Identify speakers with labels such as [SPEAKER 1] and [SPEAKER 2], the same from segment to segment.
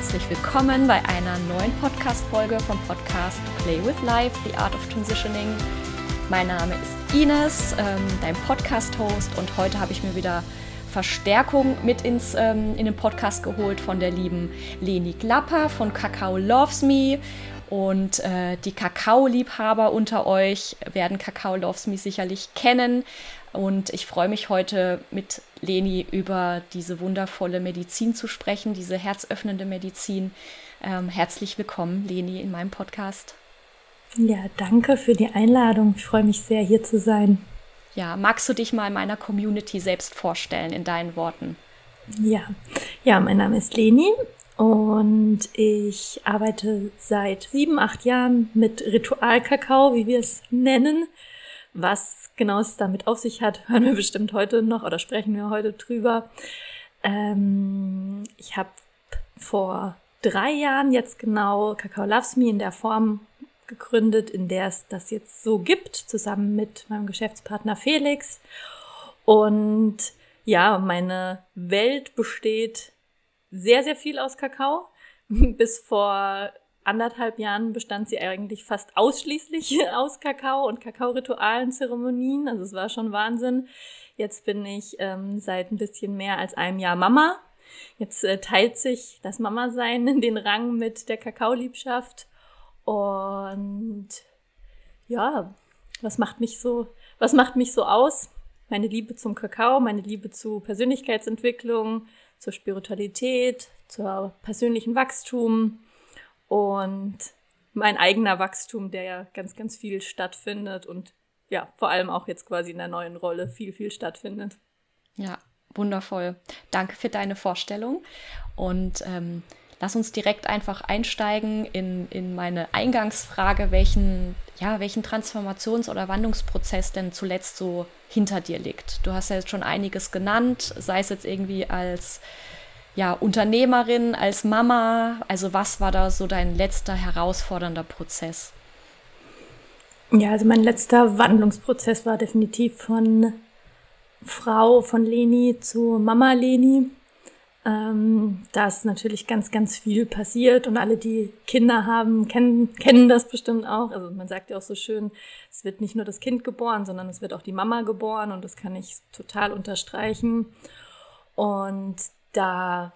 [SPEAKER 1] herzlich willkommen bei einer neuen Podcast-Folge vom Podcast Play with Life, The Art of Transitioning. Mein Name ist Ines, ähm, dein Podcast-Host, und heute habe ich mir wieder Verstärkung mit ins, ähm, in den Podcast geholt von der lieben Leni Glapper von Kakao Loves Me. Und äh, die Kakao-Liebhaber unter euch werden Kakao Loves Me sicherlich kennen. Und ich freue mich heute mit Leni über diese wundervolle Medizin zu sprechen, diese herzöffnende Medizin. Ähm, herzlich willkommen, Leni, in meinem Podcast.
[SPEAKER 2] Ja, danke für die Einladung. Ich freue mich sehr, hier zu sein.
[SPEAKER 1] Ja, magst du dich mal in meiner Community selbst vorstellen, in deinen Worten?
[SPEAKER 2] Ja, ja, mein Name ist Leni und ich arbeite seit sieben, acht Jahren mit Ritualkakao, wie wir es nennen. Was genau es damit auf sich hat, hören wir bestimmt heute noch oder sprechen wir heute drüber. Ähm, ich habe vor drei Jahren jetzt genau Kakao Loves Me in der Form gegründet, in der es das jetzt so gibt, zusammen mit meinem Geschäftspartner Felix. Und ja, meine Welt besteht sehr, sehr viel aus Kakao. Bis vor anderthalb Jahren bestand sie eigentlich fast ausschließlich aus Kakao und Kakao-Ritualen, Zeremonien. Also es war schon Wahnsinn. Jetzt bin ich ähm, seit ein bisschen mehr als einem Jahr Mama. Jetzt äh, teilt sich das Mama-Sein in den Rang mit der Kakaoliebschaft. Und ja, was macht mich so, was macht mich so aus? Meine Liebe zum Kakao, meine Liebe zu Persönlichkeitsentwicklung, zur Spiritualität, zur persönlichen Wachstum und mein eigener Wachstum, der ja ganz, ganz viel stattfindet und ja, vor allem auch jetzt quasi in der neuen Rolle viel, viel stattfindet.
[SPEAKER 1] Ja, wundervoll. Danke für deine Vorstellung und ähm, lass uns direkt einfach einsteigen in, in meine Eingangsfrage, welchen, ja, welchen Transformations- oder Wandlungsprozess denn zuletzt so hinter dir liegt. Du hast ja jetzt schon einiges genannt, sei es jetzt irgendwie als ja, Unternehmerin, als Mama? Also was war da so dein letzter herausfordernder Prozess?
[SPEAKER 2] Ja, also mein letzter Wandlungsprozess war definitiv von Frau von Leni zu Mama Leni. Ähm, da ist natürlich ganz, ganz viel passiert und alle, die Kinder haben, kennen, kennen das bestimmt auch. Also man sagt ja auch so schön, es wird nicht nur das Kind geboren, sondern es wird auch die Mama geboren und das kann ich total unterstreichen. Und da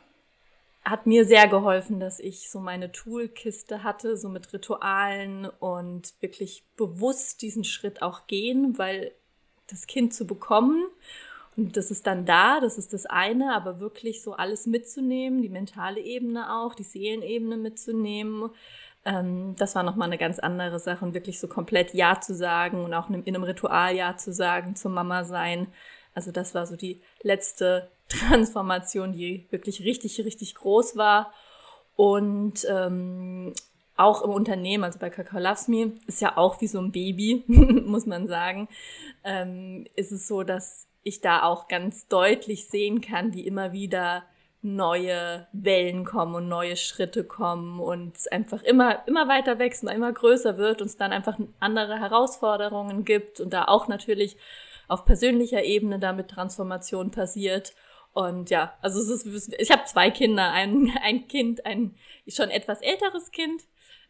[SPEAKER 2] hat mir sehr geholfen, dass ich so meine Toolkiste hatte, so mit Ritualen und wirklich bewusst diesen Schritt auch gehen, weil das Kind zu bekommen und das ist dann da, das ist das eine, aber wirklich so alles mitzunehmen, die mentale Ebene auch, die Seelenebene mitzunehmen, ähm, das war nochmal eine ganz andere Sache und wirklich so komplett Ja zu sagen und auch in einem Ritual Ja zu sagen, zum Mama sein. Also das war so die letzte Transformation, die wirklich richtig, richtig groß war. Und ähm, auch im Unternehmen, also bei Kakao Loves Me, ist ja auch wie so ein Baby, muss man sagen, ähm, ist es so, dass ich da auch ganz deutlich sehen kann, wie immer wieder neue Wellen kommen und neue Schritte kommen und es einfach immer, immer weiter wächst und immer größer wird und es dann einfach andere Herausforderungen gibt und da auch natürlich auf persönlicher Ebene damit Transformation passiert. Und ja, also es ist, ich habe zwei Kinder, ein, ein Kind, ein schon etwas älteres Kind,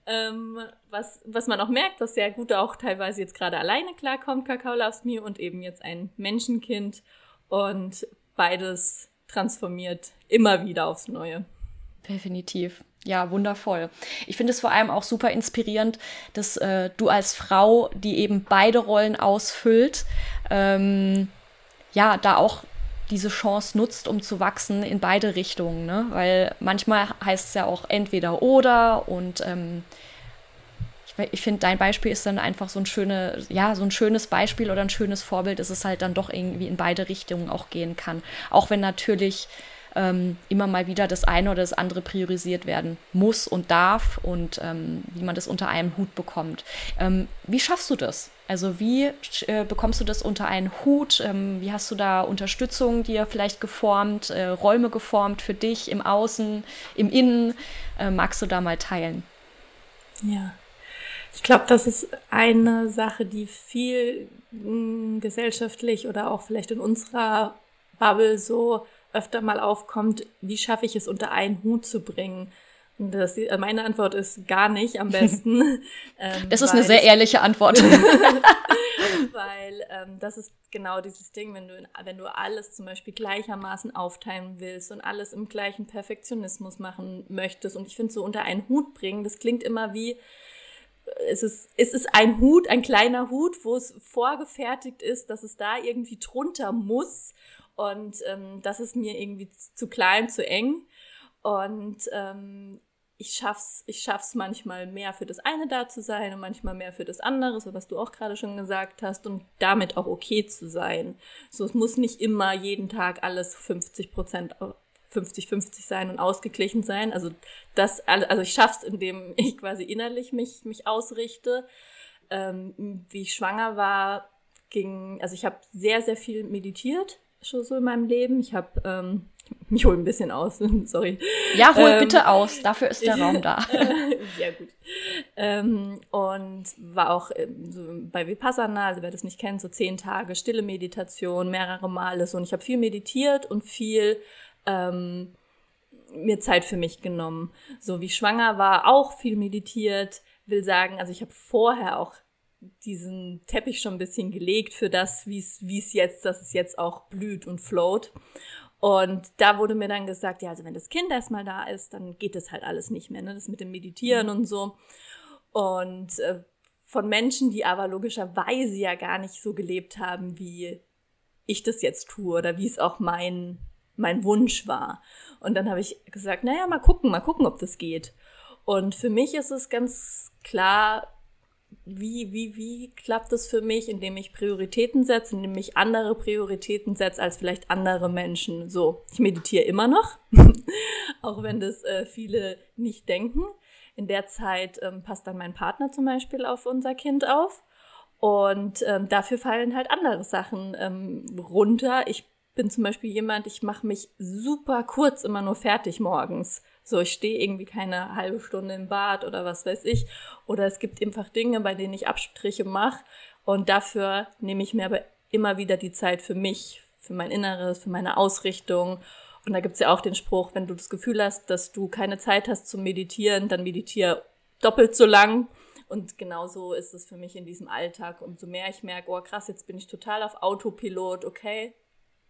[SPEAKER 2] ähm, was, was man auch merkt, was sehr gut auch teilweise jetzt gerade alleine klarkommt, Kakao Loves Me, und eben jetzt ein Menschenkind. Und beides transformiert immer wieder aufs Neue.
[SPEAKER 1] Definitiv. Ja, wundervoll. Ich finde es vor allem auch super inspirierend, dass äh, du als Frau, die eben beide Rollen ausfüllt, ähm, ja, da auch diese Chance nutzt, um zu wachsen in beide Richtungen. Ne? Weil manchmal heißt es ja auch entweder oder und ähm, ich, ich finde, dein Beispiel ist dann einfach so ein schöne, ja, so ein schönes Beispiel oder ein schönes Vorbild, dass es halt dann doch irgendwie in beide Richtungen auch gehen kann. Auch wenn natürlich ähm, immer mal wieder das eine oder das andere priorisiert werden muss und darf und ähm, wie man das unter einem Hut bekommt. Ähm, wie schaffst du das? Also wie äh, bekommst du das unter einen Hut? Ähm, wie hast du da Unterstützung dir vielleicht geformt, äh, Räume geformt für dich im Außen, im Innen? Äh, magst du da mal teilen?
[SPEAKER 2] Ja, ich glaube, das ist eine Sache, die viel mh, hm, gesellschaftlich oder auch vielleicht in unserer Bubble so öfter mal aufkommt, wie schaffe ich es unter einen Hut zu bringen? Das, äh, meine Antwort ist gar nicht am besten.
[SPEAKER 1] ähm, das ist eine sehr ehrliche Antwort.
[SPEAKER 2] weil ähm, das ist genau dieses Ding, wenn du, wenn du alles zum Beispiel gleichermaßen aufteilen willst und alles im gleichen Perfektionismus machen möchtest und ich finde so unter einen Hut bringen, das klingt immer wie, es ist, es ist ein Hut, ein kleiner Hut, wo es vorgefertigt ist, dass es da irgendwie drunter muss und ähm, das ist mir irgendwie zu klein, zu eng. Und ähm, ich schaff's, ich schaff's manchmal mehr für das eine da zu sein und manchmal mehr für das andere, so was du auch gerade schon gesagt hast, und damit auch okay zu sein. So, es muss nicht immer jeden Tag alles 50 Prozent 50-50 sein und ausgeglichen sein. Also das, also ich schaff's, indem ich quasi innerlich mich, mich ausrichte. Ähm, wie ich schwanger war, ging, also ich habe sehr, sehr viel meditiert schon so in meinem Leben. Ich habe ähm, mich hole ein bisschen aus, sorry.
[SPEAKER 1] Ja, hol ähm, bitte aus, dafür ist der Raum da.
[SPEAKER 2] Sehr gut. Ähm, und war auch ähm, so bei Vipassana, also wer das nicht kennt, so zehn Tage stille Meditation, mehrere Male so. Und ich habe viel meditiert und viel ähm, mir Zeit für mich genommen. So wie ich schwanger war, auch viel meditiert. Will sagen, also ich habe vorher auch diesen Teppich schon ein bisschen gelegt für das, wie es jetzt, dass es jetzt auch blüht und float. Und da wurde mir dann gesagt, ja, also wenn das Kind erstmal da ist, dann geht das halt alles nicht mehr, ne? Das mit dem Meditieren und so. Und äh, von Menschen, die aber logischerweise ja gar nicht so gelebt haben, wie ich das jetzt tue oder wie es auch mein, mein Wunsch war. Und dann habe ich gesagt, naja, mal gucken, mal gucken, ob das geht. Und für mich ist es ganz klar, wie, wie, wie klappt das für mich, indem ich Prioritäten setze, indem ich andere Prioritäten setze als vielleicht andere Menschen. So, ich meditiere immer noch, auch wenn das äh, viele nicht denken. In der Zeit ähm, passt dann mein Partner zum Beispiel auf unser Kind auf. Und ähm, dafür fallen halt andere Sachen ähm, runter. Ich bin zum Beispiel jemand, ich mache mich super kurz immer nur fertig morgens. So, ich stehe irgendwie keine halbe Stunde im Bad oder was weiß ich. Oder es gibt einfach Dinge, bei denen ich Abstriche mache. Und dafür nehme ich mir aber immer wieder die Zeit für mich, für mein Inneres, für meine Ausrichtung. Und da gibt's ja auch den Spruch, wenn du das Gefühl hast, dass du keine Zeit hast zum Meditieren, dann meditiere doppelt so lang. Und genauso ist es für mich in diesem Alltag. Umso mehr ich merke, oh krass, jetzt bin ich total auf Autopilot, okay,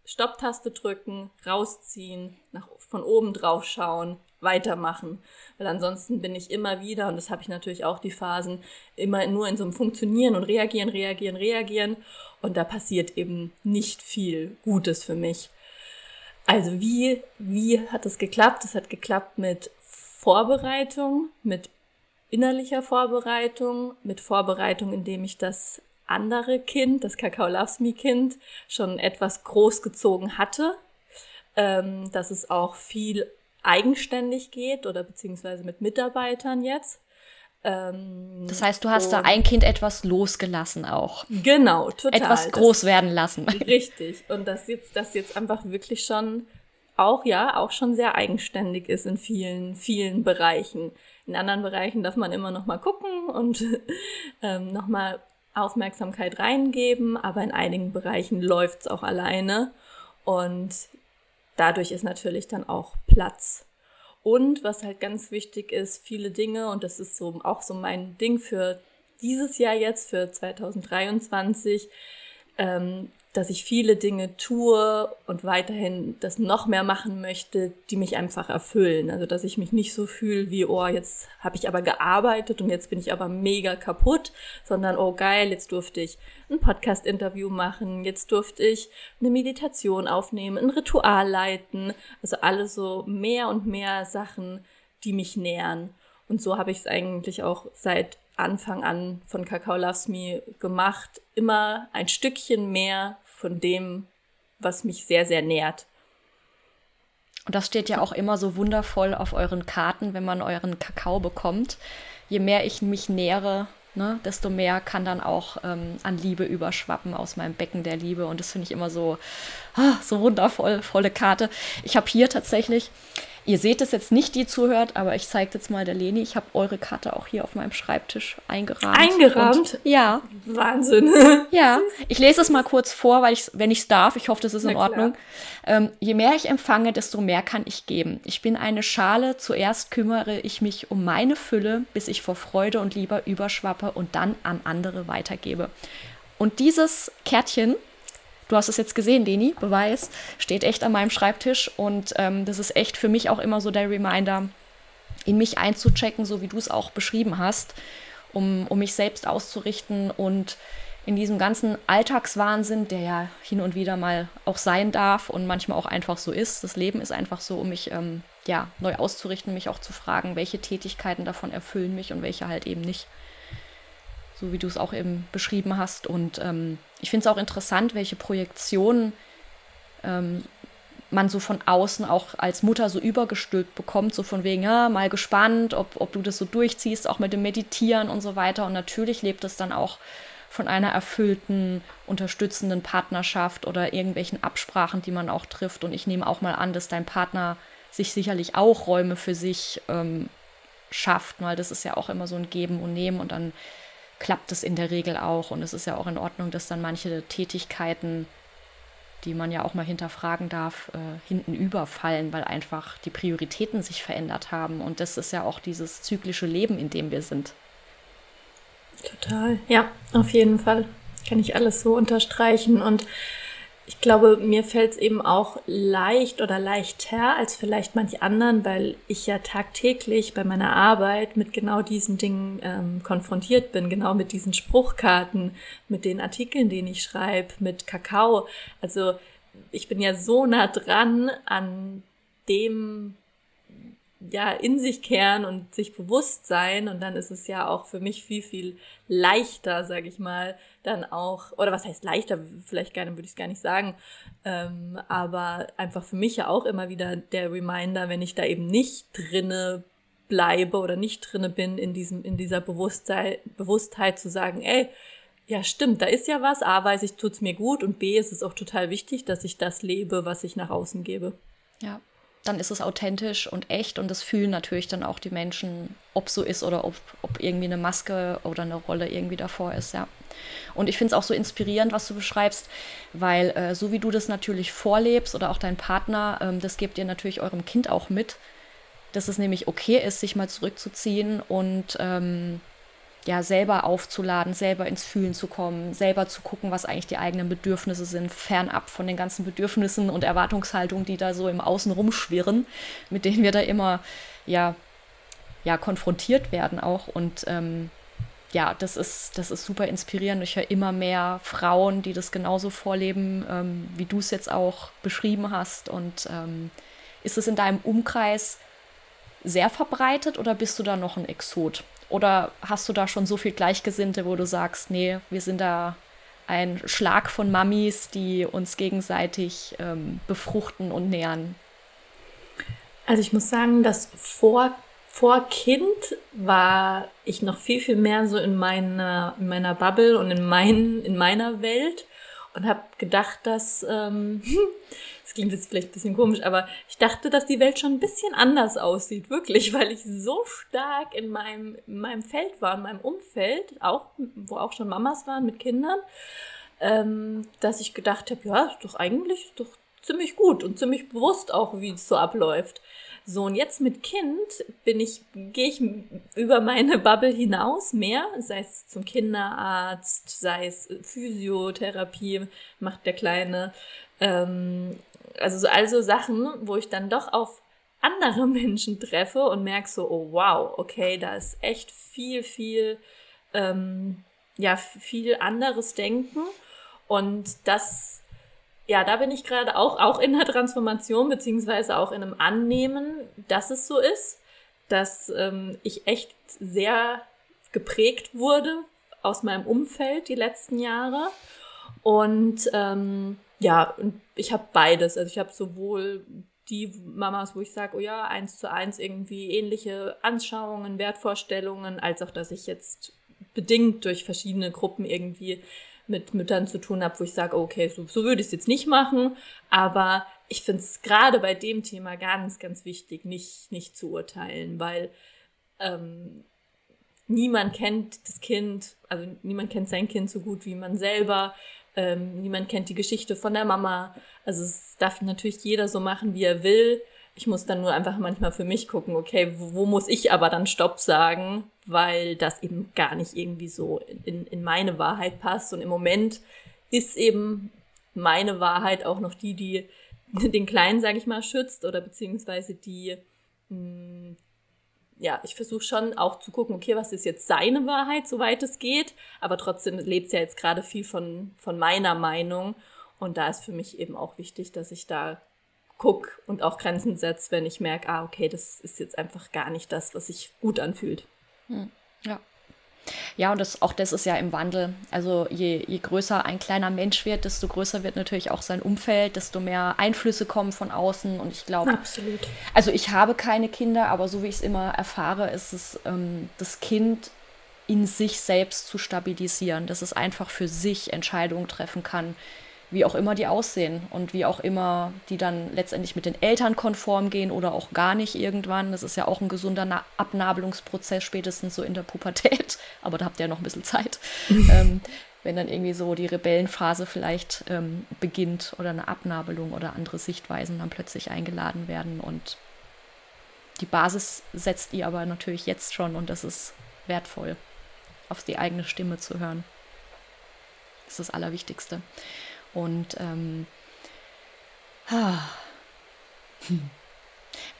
[SPEAKER 2] Stopptaste drücken, rausziehen, nach, von oben drauf schauen, weitermachen. Weil ansonsten bin ich immer wieder, und das habe ich natürlich auch die Phasen, immer nur in so einem Funktionieren und reagieren, reagieren, reagieren. Und da passiert eben nicht viel Gutes für mich. Also wie, wie hat das geklappt? Es hat geklappt mit Vorbereitung, mit innerlicher Vorbereitung, mit Vorbereitung, indem ich das andere Kind, das Kakao Loves Me Kind, schon etwas großgezogen hatte, ähm, dass es auch viel eigenständig geht oder beziehungsweise mit Mitarbeitern jetzt.
[SPEAKER 1] Ähm, das heißt, du hast da ein Kind etwas losgelassen auch.
[SPEAKER 2] Genau, total.
[SPEAKER 1] Etwas groß das, werden lassen.
[SPEAKER 2] Richtig. Und das jetzt, das jetzt einfach wirklich schon auch, ja, auch schon sehr eigenständig ist in vielen, vielen Bereichen. In anderen Bereichen darf man immer noch mal gucken und ähm, noch mal Aufmerksamkeit reingeben, aber in einigen Bereichen läuft's auch alleine und dadurch ist natürlich dann auch Platz. Und was halt ganz wichtig ist, viele Dinge, und das ist so auch so mein Ding für dieses Jahr jetzt, für 2023, ähm, dass ich viele Dinge tue und weiterhin das noch mehr machen möchte, die mich einfach erfüllen. Also dass ich mich nicht so fühle wie, oh, jetzt habe ich aber gearbeitet und jetzt bin ich aber mega kaputt, sondern oh geil, jetzt durfte ich ein Podcast-Interview machen, jetzt durfte ich eine Meditation aufnehmen, ein Ritual leiten. Also alles so mehr und mehr Sachen, die mich nähern. Und so habe ich es eigentlich auch seit Anfang an von Kakao Loves Me gemacht. Immer ein Stückchen mehr von dem, was mich sehr, sehr nährt.
[SPEAKER 1] Und das steht ja auch immer so wundervoll auf euren Karten, wenn man euren Kakao bekommt. Je mehr ich mich nähere, ne, desto mehr kann dann auch ähm, an Liebe überschwappen aus meinem Becken der Liebe. Und das finde ich immer so, ah, so wundervoll, volle Karte. Ich habe hier tatsächlich Ihr seht es jetzt nicht, die zuhört, aber ich zeige jetzt mal der Leni. Ich habe eure Karte auch hier auf meinem Schreibtisch eingerahmt.
[SPEAKER 2] Eingerahmt?
[SPEAKER 1] Und, ja.
[SPEAKER 2] Wahnsinn.
[SPEAKER 1] Ja, ich lese es mal kurz vor, weil ich, wenn ich es darf, ich hoffe, das ist in Ordnung. Ähm, je mehr ich empfange, desto mehr kann ich geben. Ich bin eine Schale, zuerst kümmere ich mich um meine Fülle, bis ich vor Freude und Liebe überschwappe und dann an andere weitergebe. Und dieses Kärtchen, du hast es jetzt gesehen, Leni, Beweis, steht echt an meinem Schreibtisch und ähm, das ist echt für mich auch immer so der Reminder, in mich einzuchecken, so wie du es auch beschrieben hast, um, um mich selbst auszurichten und in diesem ganzen Alltagswahnsinn, der ja hin und wieder mal auch sein darf und manchmal auch einfach so ist. Das Leben ist einfach so, um mich ähm, ja, neu auszurichten, mich auch zu fragen, welche Tätigkeiten davon erfüllen mich und welche halt eben nicht. So wie du es auch eben beschrieben hast. Und ähm, ich finde es auch interessant, welche Projektionen ähm, man so von außen auch als Mutter so übergestülpt bekommt, so von wegen, ja, mal gespannt, ob, ob du das so durchziehst, auch mit dem Meditieren und so weiter. Und natürlich lebt es dann auch von einer erfüllten, unterstützenden Partnerschaft oder irgendwelchen Absprachen, die man auch trifft. Und ich nehme auch mal an, dass dein Partner sich sicherlich auch Räume für sich ähm, schafft, weil das ist ja auch immer so ein Geben und Nehmen und dann klappt es in der Regel auch. Und es ist ja auch in Ordnung, dass dann manche Tätigkeiten die man ja auch mal hinterfragen darf, äh, hinten überfallen, weil einfach die Prioritäten sich verändert haben. Und das ist ja auch dieses zyklische Leben, in dem wir sind.
[SPEAKER 2] Total, ja, auf jeden Fall. Kann ich alles so unterstreichen. Und ich glaube, mir fällt es eben auch leicht oder leichter als vielleicht manch anderen, weil ich ja tagtäglich bei meiner Arbeit mit genau diesen Dingen ähm, konfrontiert bin, genau mit diesen Spruchkarten, mit den Artikeln, den ich schreibe, mit Kakao. Also ich bin ja so nah dran an dem, ja in sich kehren und sich bewusst sein und dann ist es ja auch für mich viel viel leichter, sage ich mal, dann auch oder was heißt leichter? Vielleicht gerne würde ich es gar nicht sagen, ähm, aber einfach für mich ja auch immer wieder der Reminder, wenn ich da eben nicht drinne bleibe oder nicht drinne bin in diesem in dieser Bewusstheit Bewusstheit zu sagen, ey ja, stimmt, da ist ja was. A, weiß ich, tut's mir gut und B, ist es auch total wichtig, dass ich das lebe, was ich nach außen gebe.
[SPEAKER 1] Ja, dann ist es authentisch und echt und das fühlen natürlich dann auch die Menschen, ob so ist oder ob, ob irgendwie eine Maske oder eine Rolle irgendwie davor ist, ja. Und ich finde es auch so inspirierend, was du beschreibst, weil äh, so wie du das natürlich vorlebst oder auch dein Partner, ähm, das gebt ihr natürlich eurem Kind auch mit, dass es nämlich okay ist, sich mal zurückzuziehen und ähm, ja, selber aufzuladen, selber ins Fühlen zu kommen, selber zu gucken, was eigentlich die eigenen Bedürfnisse sind, fernab von den ganzen Bedürfnissen und Erwartungshaltungen, die da so im Außen rumschwirren, mit denen wir da immer, ja, ja, konfrontiert werden auch. Und ähm, ja, das ist, das ist super inspirierend. Ich höre immer mehr Frauen, die das genauso vorleben, ähm, wie du es jetzt auch beschrieben hast. Und ähm, ist es in deinem Umkreis sehr verbreitet oder bist du da noch ein Exot? Oder hast du da schon so viel Gleichgesinnte, wo du sagst, nee, wir sind da ein Schlag von Mamis, die uns gegenseitig ähm, befruchten und nähern?
[SPEAKER 2] Also ich muss sagen, dass vor, vor Kind war ich noch viel, viel mehr so in meiner, in meiner Bubble und in, mein, in meiner Welt und habe gedacht, dass ähm, klingt jetzt vielleicht ein bisschen komisch, aber ich dachte, dass die Welt schon ein bisschen anders aussieht, wirklich, weil ich so stark in meinem, in meinem Feld war, in meinem Umfeld, auch, wo auch schon Mamas waren mit Kindern, ähm, dass ich gedacht habe, ja, ist doch eigentlich ist doch ziemlich gut und ziemlich bewusst auch, wie es so abläuft. So, und jetzt mit Kind bin ich, gehe ich über meine Bubble hinaus mehr, sei es zum Kinderarzt, sei es Physiotherapie, macht der Kleine, ähm, also so also Sachen, wo ich dann doch auf andere Menschen treffe und merke so, oh wow, okay, da ist echt viel, viel, ähm, ja, viel anderes Denken. Und das, ja, da bin ich gerade auch, auch in der Transformation, beziehungsweise auch in einem Annehmen, dass es so ist, dass ähm, ich echt sehr geprägt wurde aus meinem Umfeld die letzten Jahre. Und ähm, ja, ich habe beides. Also ich habe sowohl die Mamas, wo ich sage, oh ja, eins zu eins irgendwie ähnliche Anschauungen, Wertvorstellungen, als auch, dass ich jetzt bedingt durch verschiedene Gruppen irgendwie mit Müttern zu tun habe, wo ich sage, okay, so, so würde ich es jetzt nicht machen, aber ich finde es gerade bei dem Thema ganz, ganz wichtig, nicht, nicht zu urteilen, weil ähm, niemand kennt das Kind, also niemand kennt sein Kind so gut wie man selber. Ähm, niemand kennt die Geschichte von der Mama. Also es darf natürlich jeder so machen, wie er will. Ich muss dann nur einfach manchmal für mich gucken, okay, wo, wo muss ich aber dann Stopp sagen, weil das eben gar nicht irgendwie so in, in meine Wahrheit passt. Und im Moment ist eben meine Wahrheit auch noch die, die den Kleinen, sage ich mal, schützt oder beziehungsweise die, mh, hm, ja, ich versuche schon auch zu gucken, okay, was ist jetzt seine Wahrheit, soweit es geht, aber trotzdem lebt es ja jetzt gerade viel von, von meiner Meinung und da ist für mich eben auch wichtig, dass ich da gucke und auch Grenzen setze, wenn ich merke, ah, okay, das ist jetzt einfach gar nicht das, was sich gut anfühlt.
[SPEAKER 1] Hm, ja. Ja, und das, auch das ist ja im Wandel. Also je, je größer ein kleiner Mensch wird, desto größer wird natürlich auch sein Umfeld, desto mehr Einflüsse kommen von außen. Und ich glaube,
[SPEAKER 2] absolut.
[SPEAKER 1] Also ich habe keine Kinder, aber so wie ich es immer erfahre, ist es ähm, das Kind in sich selbst zu stabilisieren, dass es einfach für sich Entscheidungen treffen kann, wie auch immer die aussehen und wie auch immer die dann letztendlich mit den Eltern konform gehen oder auch gar nicht irgendwann. Das ist ja auch ein gesunder Na Abnabelungsprozess, spätestens so in der Pubertät, aber da habt ihr ja noch ein bisschen Zeit. ähm, wenn dann irgendwie so die Rebellenphase vielleicht ähm, beginnt oder eine Abnabelung oder andere Sichtweisen dann plötzlich eingeladen werden und die Basis setzt ihr aber natürlich jetzt schon und das ist wertvoll, auf die eigene Stimme zu hören. Das ist das Allerwichtigste. Und ähm, ah, hm.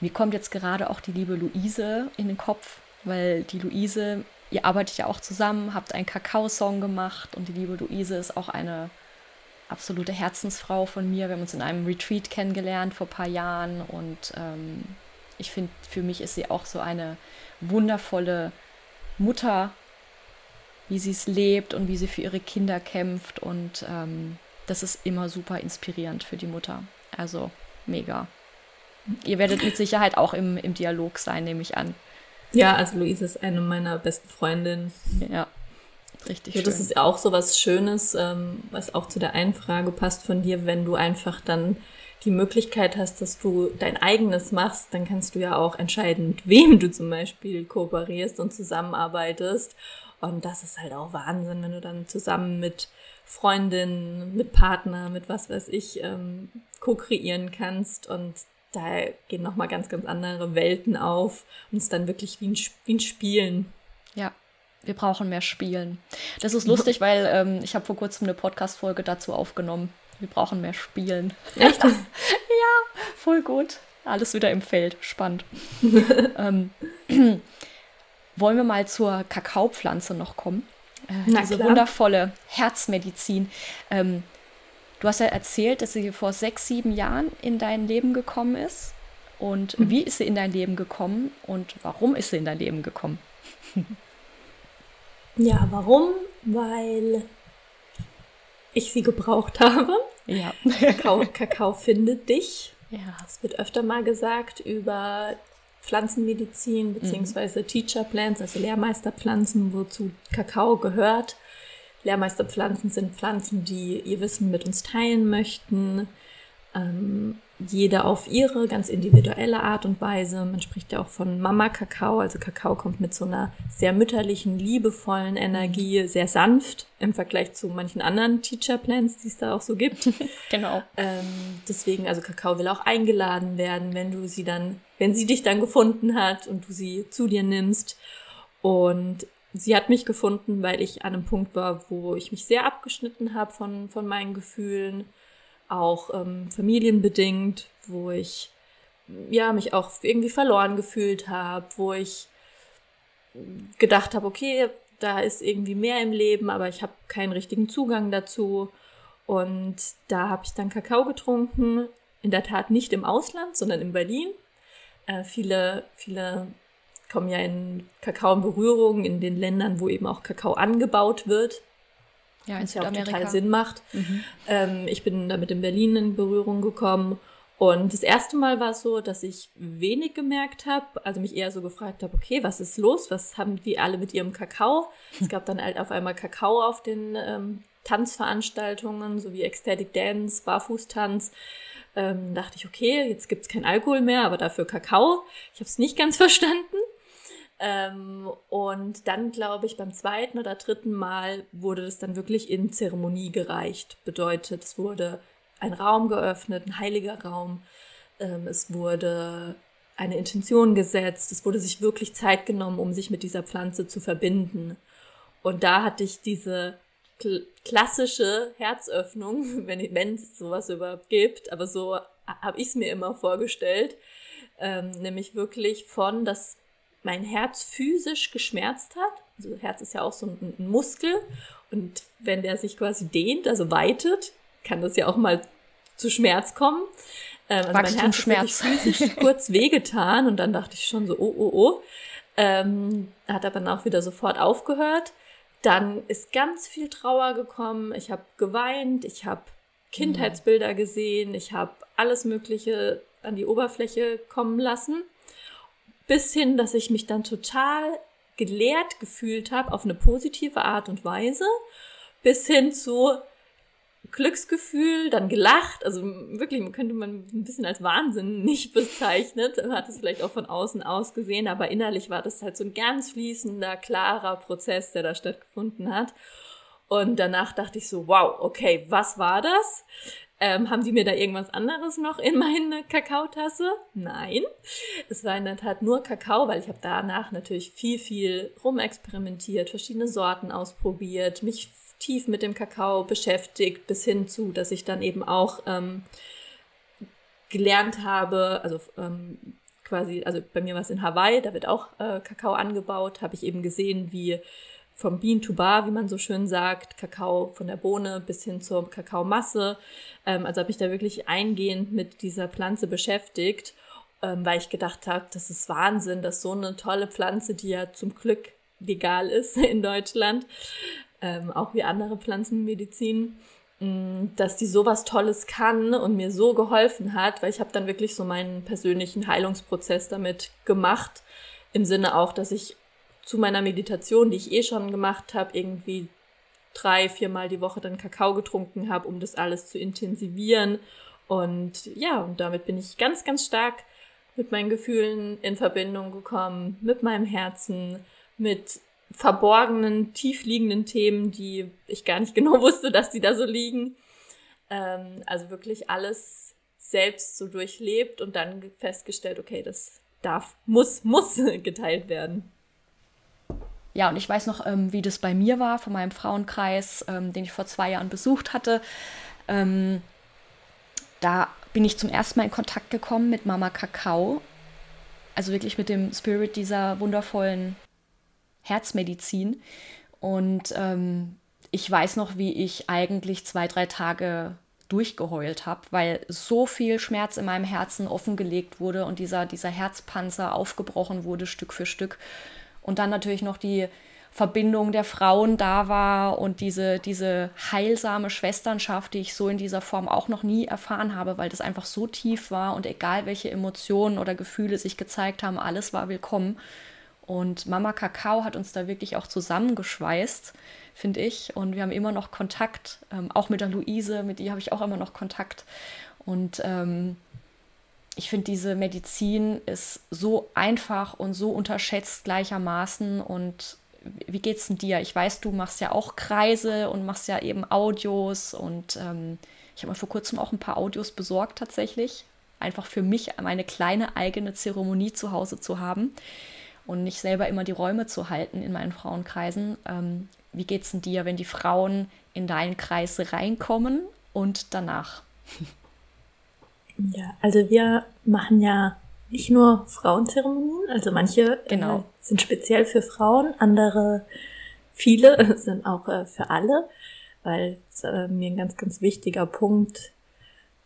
[SPEAKER 1] mir kommt jetzt gerade auch die liebe Luise in den Kopf, weil die Luise, ihr arbeitet ja auch zusammen, habt einen Kakao-Song gemacht und die liebe Luise ist auch eine absolute Herzensfrau von mir. Wir haben uns in einem Retreat kennengelernt vor ein paar Jahren und ähm, ich finde, für mich ist sie auch so eine wundervolle Mutter, wie sie es lebt und wie sie für ihre Kinder kämpft und ähm, das ist immer super inspirierend für die Mutter. Also mega. Ihr werdet mit Sicherheit auch im, im Dialog sein, nehme ich an.
[SPEAKER 2] Ja, also Luise ist eine meiner besten Freundinnen.
[SPEAKER 1] Ja, richtig
[SPEAKER 2] ja, schön. Das ist auch so was Schönes, ähm, was auch zu der einen Frage passt von dir, wenn du einfach dann die Möglichkeit hast, dass du dein eigenes machst, dann kannst du ja auch entscheiden, mit wem du zum Beispiel kooperierst und zusammenarbeitest. Und das ist halt auch Wahnsinn, wenn du dann zusammen mit Freundin, mit Partner, mit was weiß ich, ähm, co-kreieren kannst und da gehen nochmal ganz, ganz andere Welten auf und es ist dann wirklich wie ein, wie ein Spielen.
[SPEAKER 1] Ja, wir brauchen mehr Spielen. Das ist lustig, weil ähm, ich habe vor kurzem eine Podcast-Folge dazu aufgenommen. Wir brauchen mehr Spielen.
[SPEAKER 2] Echt? ja,
[SPEAKER 1] voll gut. Alles wieder im Feld. Spannend. ähm, wollen wir mal zur Kakaopflanze noch kommen? Äh, diese klar. wundervolle Herzmedizin. Ähm, du hast ja erzählt, dass sie vor sechs, sieben Jahren in dein Leben gekommen ist. Und mhm. wie ist sie in dein Leben gekommen und warum ist sie in dein Leben gekommen?
[SPEAKER 2] ja, warum? Weil ich sie gebraucht habe.
[SPEAKER 1] Ja.
[SPEAKER 2] Kakao, Kakao findet dich.
[SPEAKER 1] Ja.
[SPEAKER 2] Es wird öfter mal gesagt über Pflanzenmedizin beziehungsweise mhm. Teacher Plants, also Lehrmeisterpflanzen, wozu Kakao gehört. Lehrmeisterpflanzen sind Pflanzen, die ihr Wissen mit uns teilen möchten. Ähm, jede auf ihre ganz individuelle Art und Weise. Man spricht ja auch von Mama Kakao. Also Kakao kommt mit so einer sehr mütterlichen, liebevollen Energie, sehr sanft im Vergleich zu manchen anderen Teacher Plants, die es da auch so gibt.
[SPEAKER 1] genau.
[SPEAKER 2] Ähm, deswegen, also Kakao will auch eingeladen werden, wenn du sie dann, wenn sie dich dann gefunden hat und du sie zu dir nimmst. Und sie hat mich gefunden, weil ich an einem Punkt war, wo ich mich sehr abgeschnitten habe von, von meinen Gefühlen auch ähm, familienbedingt, wo ich ja mich auch irgendwie verloren gefühlt habe, wo ich gedacht habe, okay, da ist irgendwie mehr im Leben, aber ich habe keinen richtigen Zugang dazu. Und da habe ich dann Kakao getrunken, in der Tat nicht im Ausland, sondern in Berlin. Äh, viele, viele kommen ja in Kakao in Berührung in den Ländern, wo eben auch Kakao angebaut wird.
[SPEAKER 1] Ja,
[SPEAKER 2] was ja auch total Sinn macht. Mhm. Ähm, ich bin damit in Berlin in Berührung gekommen. Und das erste Mal war es so, dass ich wenig gemerkt habe, also mich eher so gefragt habe, okay, was ist los? Was haben die alle mit ihrem Kakao? Es gab dann halt auf einmal Kakao auf den ähm, Tanzveranstaltungen, so wie Ecstatic Dance, Barfußtanz. Ähm, dachte ich, okay, jetzt gibt's kein Alkohol mehr, aber dafür Kakao. Ich habe es nicht ganz verstanden. Ähm, und dann, glaube ich, beim zweiten oder dritten Mal wurde das dann wirklich in Zeremonie gereicht. Bedeutet, es wurde ein Raum geöffnet, ein heiliger Raum. Ähm, es wurde eine Intention gesetzt. Es wurde sich wirklich Zeit genommen, um sich mit dieser Pflanze zu verbinden. Und da hatte ich diese klassische Herzöffnung, wenn es sowas überhaupt gibt, aber so habe ich es mir immer vorgestellt, ähm, nämlich wirklich von, dass mein Herz physisch geschmerzt hat. Also Herz ist ja auch so ein, ein Muskel und wenn der sich quasi dehnt, also weitet, kann das ja auch mal zu Schmerz kommen. Ähm, also mein Herz Schmerz. hat physisch kurz wehgetan und dann dachte ich schon so, oh, oh, oh. Ähm, hat aber dann auch wieder sofort aufgehört. Dann ist ganz viel Trauer gekommen. Ich habe geweint, ich habe Kindheitsbilder gesehen, ich habe alles Mögliche an die Oberfläche kommen lassen. Bis hin, dass ich mich dann total gelehrt gefühlt habe auf eine positive Art und Weise. Bis hin zu, Glücksgefühl, dann gelacht. Also wirklich, könnte man ein bisschen als Wahnsinn nicht bezeichnet. Hat es vielleicht auch von außen aus gesehen, aber innerlich war das halt so ein ganz fließender, klarer Prozess, der da stattgefunden hat. Und danach dachte ich so, wow, okay, was war das? Ähm, haben die mir da irgendwas anderes noch in meine Kakaotasse? Nein. Es war in der Tat nur Kakao, weil ich habe danach natürlich viel, viel rumexperimentiert, verschiedene Sorten ausprobiert, mich tief mit dem Kakao beschäftigt, bis hin zu, dass ich dann eben auch ähm, gelernt habe, also ähm, quasi, also bei mir war es in Hawaii, da wird auch äh, Kakao angebaut, habe ich eben gesehen, wie vom Bean to Bar, wie man so schön sagt, Kakao von der Bohne bis hin zur Kakaomasse. Ähm, also habe ich da wirklich eingehend mit dieser Pflanze beschäftigt, ähm, weil ich gedacht habe, das ist Wahnsinn, dass so eine tolle Pflanze, die ja zum Glück legal ist in Deutschland, ähm, auch wie andere Pflanzenmedizin, mh, mm, dass die sowas Tolles kann und mir so geholfen hat, weil ich habe dann wirklich so meinen persönlichen Heilungsprozess damit gemacht, im Sinne auch, dass ich zu meiner Meditation, die ich eh schon gemacht habe, irgendwie drei, viermal die Woche dann Kakao getrunken habe, um das alles zu intensivieren. Und ja, und damit bin ich ganz, ganz stark mit meinen Gefühlen in Verbindung gekommen, mit meinem Herzen, mit verborgenen, tiefliegenden Themen, die ich gar nicht genau wusste, dass die da so liegen. Ähm, also wirklich alles selbst so durchlebt und dann festgestellt, okay, das darf, muss, muss geteilt werden.
[SPEAKER 1] Ja, und ich weiß noch, ähm, wie das bei mir war, von meinem Frauenkreis, ähm, den ich vor zwei Jahren besucht hatte. Ähm, da bin ich zum ersten Mal in Kontakt gekommen mit Mama Kakao. Also wirklich mit dem Spirit dieser wundervollen Herzmedizin. Und ähm, ich weiß noch, wie ich eigentlich zwei, drei Tage durchgeheult habe, weil so viel Schmerz in meinem Herzen offengelegt wurde und dieser, dieser Herzpanzer aufgebrochen wurde Stück für Stück. Und dann natürlich noch die Verbindung der Frauen da war und diese, diese heilsame Schwesternschaft, die ich so in dieser Form auch noch nie erfahren habe, weil das einfach so tief war und egal welche Emotionen oder Gefühle sich gezeigt haben, alles war willkommen. Und Mama Kakao hat uns da wirklich auch zusammengeschweißt, finde ich. Und wir haben immer noch Kontakt, ähm, auch mit der Luise, mit ihr habe ich auch immer noch Kontakt. Und ähm, ich finde, diese Medizin ist so einfach und so unterschätzt gleichermaßen. Und wie geht's denn dir? Ich weiß, du machst ja auch Kreise und machst ja eben Audios. Und ähm, ich habe mir vor kurzem auch ein paar Audios besorgt tatsächlich. Einfach für mich meine kleine eigene Zeremonie zu Hause zu haben und nicht selber immer die Räume zu halten in meinen Frauenkreisen. Ähm, wie geht es denn dir, wenn die Frauen in deinen Kreis reinkommen und danach?
[SPEAKER 2] Ja, also wir machen ja nicht nur Frauenzeremonien, also manche äh, genau. äh, sind speziell für Frauen, andere, viele sind auch äh, für alle, weil äh, mir ein ganz, ganz wichtiger Punkt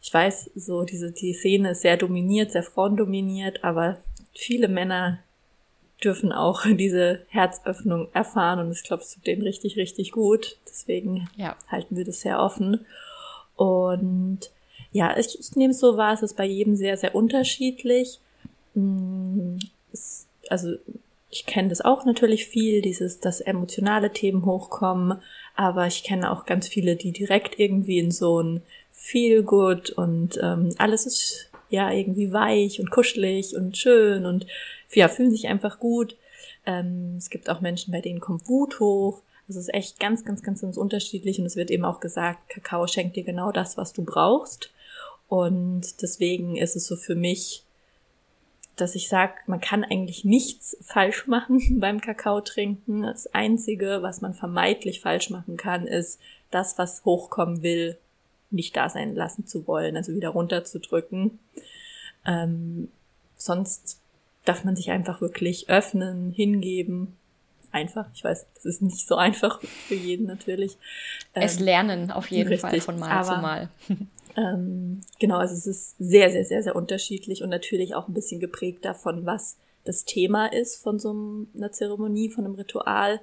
[SPEAKER 2] ich weiß, so diese die Szene ist sehr dominiert, sehr frauendominiert, aber viele Männer dürfen auch diese Herzöffnung erfahren und es tut denen richtig, richtig gut. Deswegen ja. halten wir das sehr offen. Und ja, ich, ich nehme es so wahr, es ist bei jedem sehr, sehr unterschiedlich. Mm, es, also ich kenne das auch natürlich viel, dieses, dass emotionale Themen hochkommen, aber ich kenne auch ganz viele, die direkt irgendwie in so ein Feel good und ähm, alles ist ja irgendwie weich und kuschelig und schön und ja, fühlen sich einfach gut. Ähm, es gibt auch Menschen, bei denen kommt Wut hoch. Es ist echt ganz, ganz, ganz, ganz unterschiedlich und es wird eben auch gesagt, Kakao schenkt dir genau das, was du brauchst. Und deswegen ist es so für mich, dass ich sage, man kann eigentlich nichts falsch machen beim Kakao trinken. Das Einzige, was man vermeintlich falsch machen kann, ist das, was hochkommen will, nicht da sein lassen zu wollen, also wieder runterzudrücken. Ähm, sonst darf man sich einfach wirklich öffnen, hingeben einfach. Ich weiß, das ist nicht so einfach für jeden natürlich.
[SPEAKER 1] Es ähm, lernen auf jeden richtig, Fall von Mal aber, zu Mal.
[SPEAKER 2] Ähm, genau, also es ist sehr, sehr, sehr, sehr unterschiedlich und natürlich auch ein bisschen geprägt davon, was das Thema ist von so einer Zeremonie, von einem Ritual.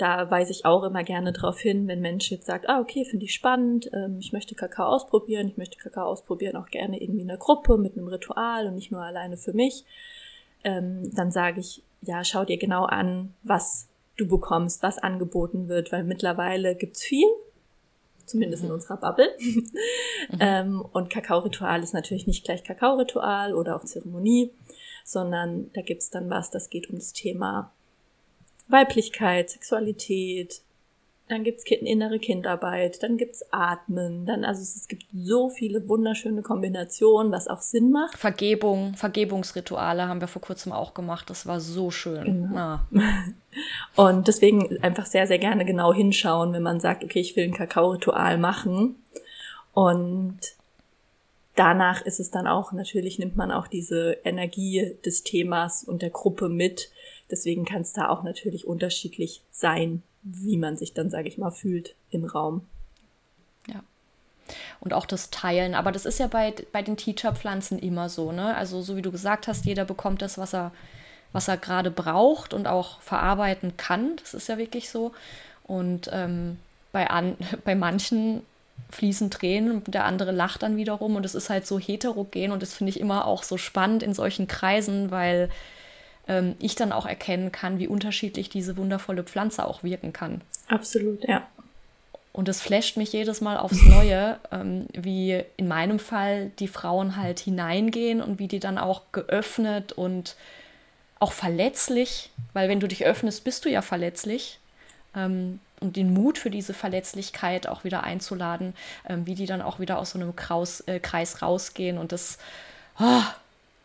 [SPEAKER 2] Da weise ich auch immer gerne darauf hin, wenn Mensch jetzt sagt, ah, okay, finde ich spannend, ähm, ich möchte Kakao ausprobieren, ich möchte Kakao ausprobieren, auch gerne irgendwie in der Gruppe mit einem Ritual und nicht nur alleine für mich. Ähm, dann sage ich, ja, schau dir genau an, was du bekommst, was angeboten wird, weil mittlerweile gibt's viel, zumindest mhm. in unserer Bubble. mhm. ähm, und Kakao-Ritual ist natürlich nicht gleich Kakao-Ritual oder auch Zeremonie, sondern da gibt's dann was, das geht um das Thema Weiblichkeit, Sexualität, dann gibt's innere Kindarbeit, dann gibt's Atmen, dann, also es gibt so viele wunderschöne Kombinationen, was auch Sinn macht.
[SPEAKER 1] Vergebung, Vergebungsrituale haben wir vor kurzem auch gemacht, das war so schön. Genau. Ja.
[SPEAKER 2] Und deswegen einfach sehr, sehr gerne genau hinschauen, wenn man sagt, okay, ich will ein Kakao-Ritual machen. Und danach ist es dann auch, natürlich nimmt man auch diese Energie des Themas und der Gruppe mit. Deswegen kann es da auch natürlich unterschiedlich sein, wie man sich dann, sage ich mal, fühlt im Raum.
[SPEAKER 1] Ja. Und auch das Teilen. Aber das ist ja bei, bei den Teacher-Pflanzen immer so, ne? Also, so wie du gesagt hast, jeder bekommt das, was er, was er gerade braucht und auch verarbeiten kann. Das ist ja wirklich so. Und ähm, bei, an, bei manchen fließen Tränen und der andere lacht dann wiederum. Und es ist halt so heterogen und das finde ich immer auch so spannend in solchen Kreisen, weil ähm, ich dann auch erkennen kann, wie unterschiedlich diese wundervolle Pflanze auch wirken kann.
[SPEAKER 2] Absolut, ja.
[SPEAKER 1] Und es flasht mich jedes Mal aufs Neue, ähm, wie in meinem Fall die Frauen halt hineingehen und wie die dann auch geöffnet und auch verletzlich, weil wenn du dich öffnest, bist du ja verletzlich. Ähm, und den Mut für diese Verletzlichkeit auch wieder einzuladen, ähm, wie die dann auch wieder aus so einem Kraus, äh, Kreis rausgehen und das, oh,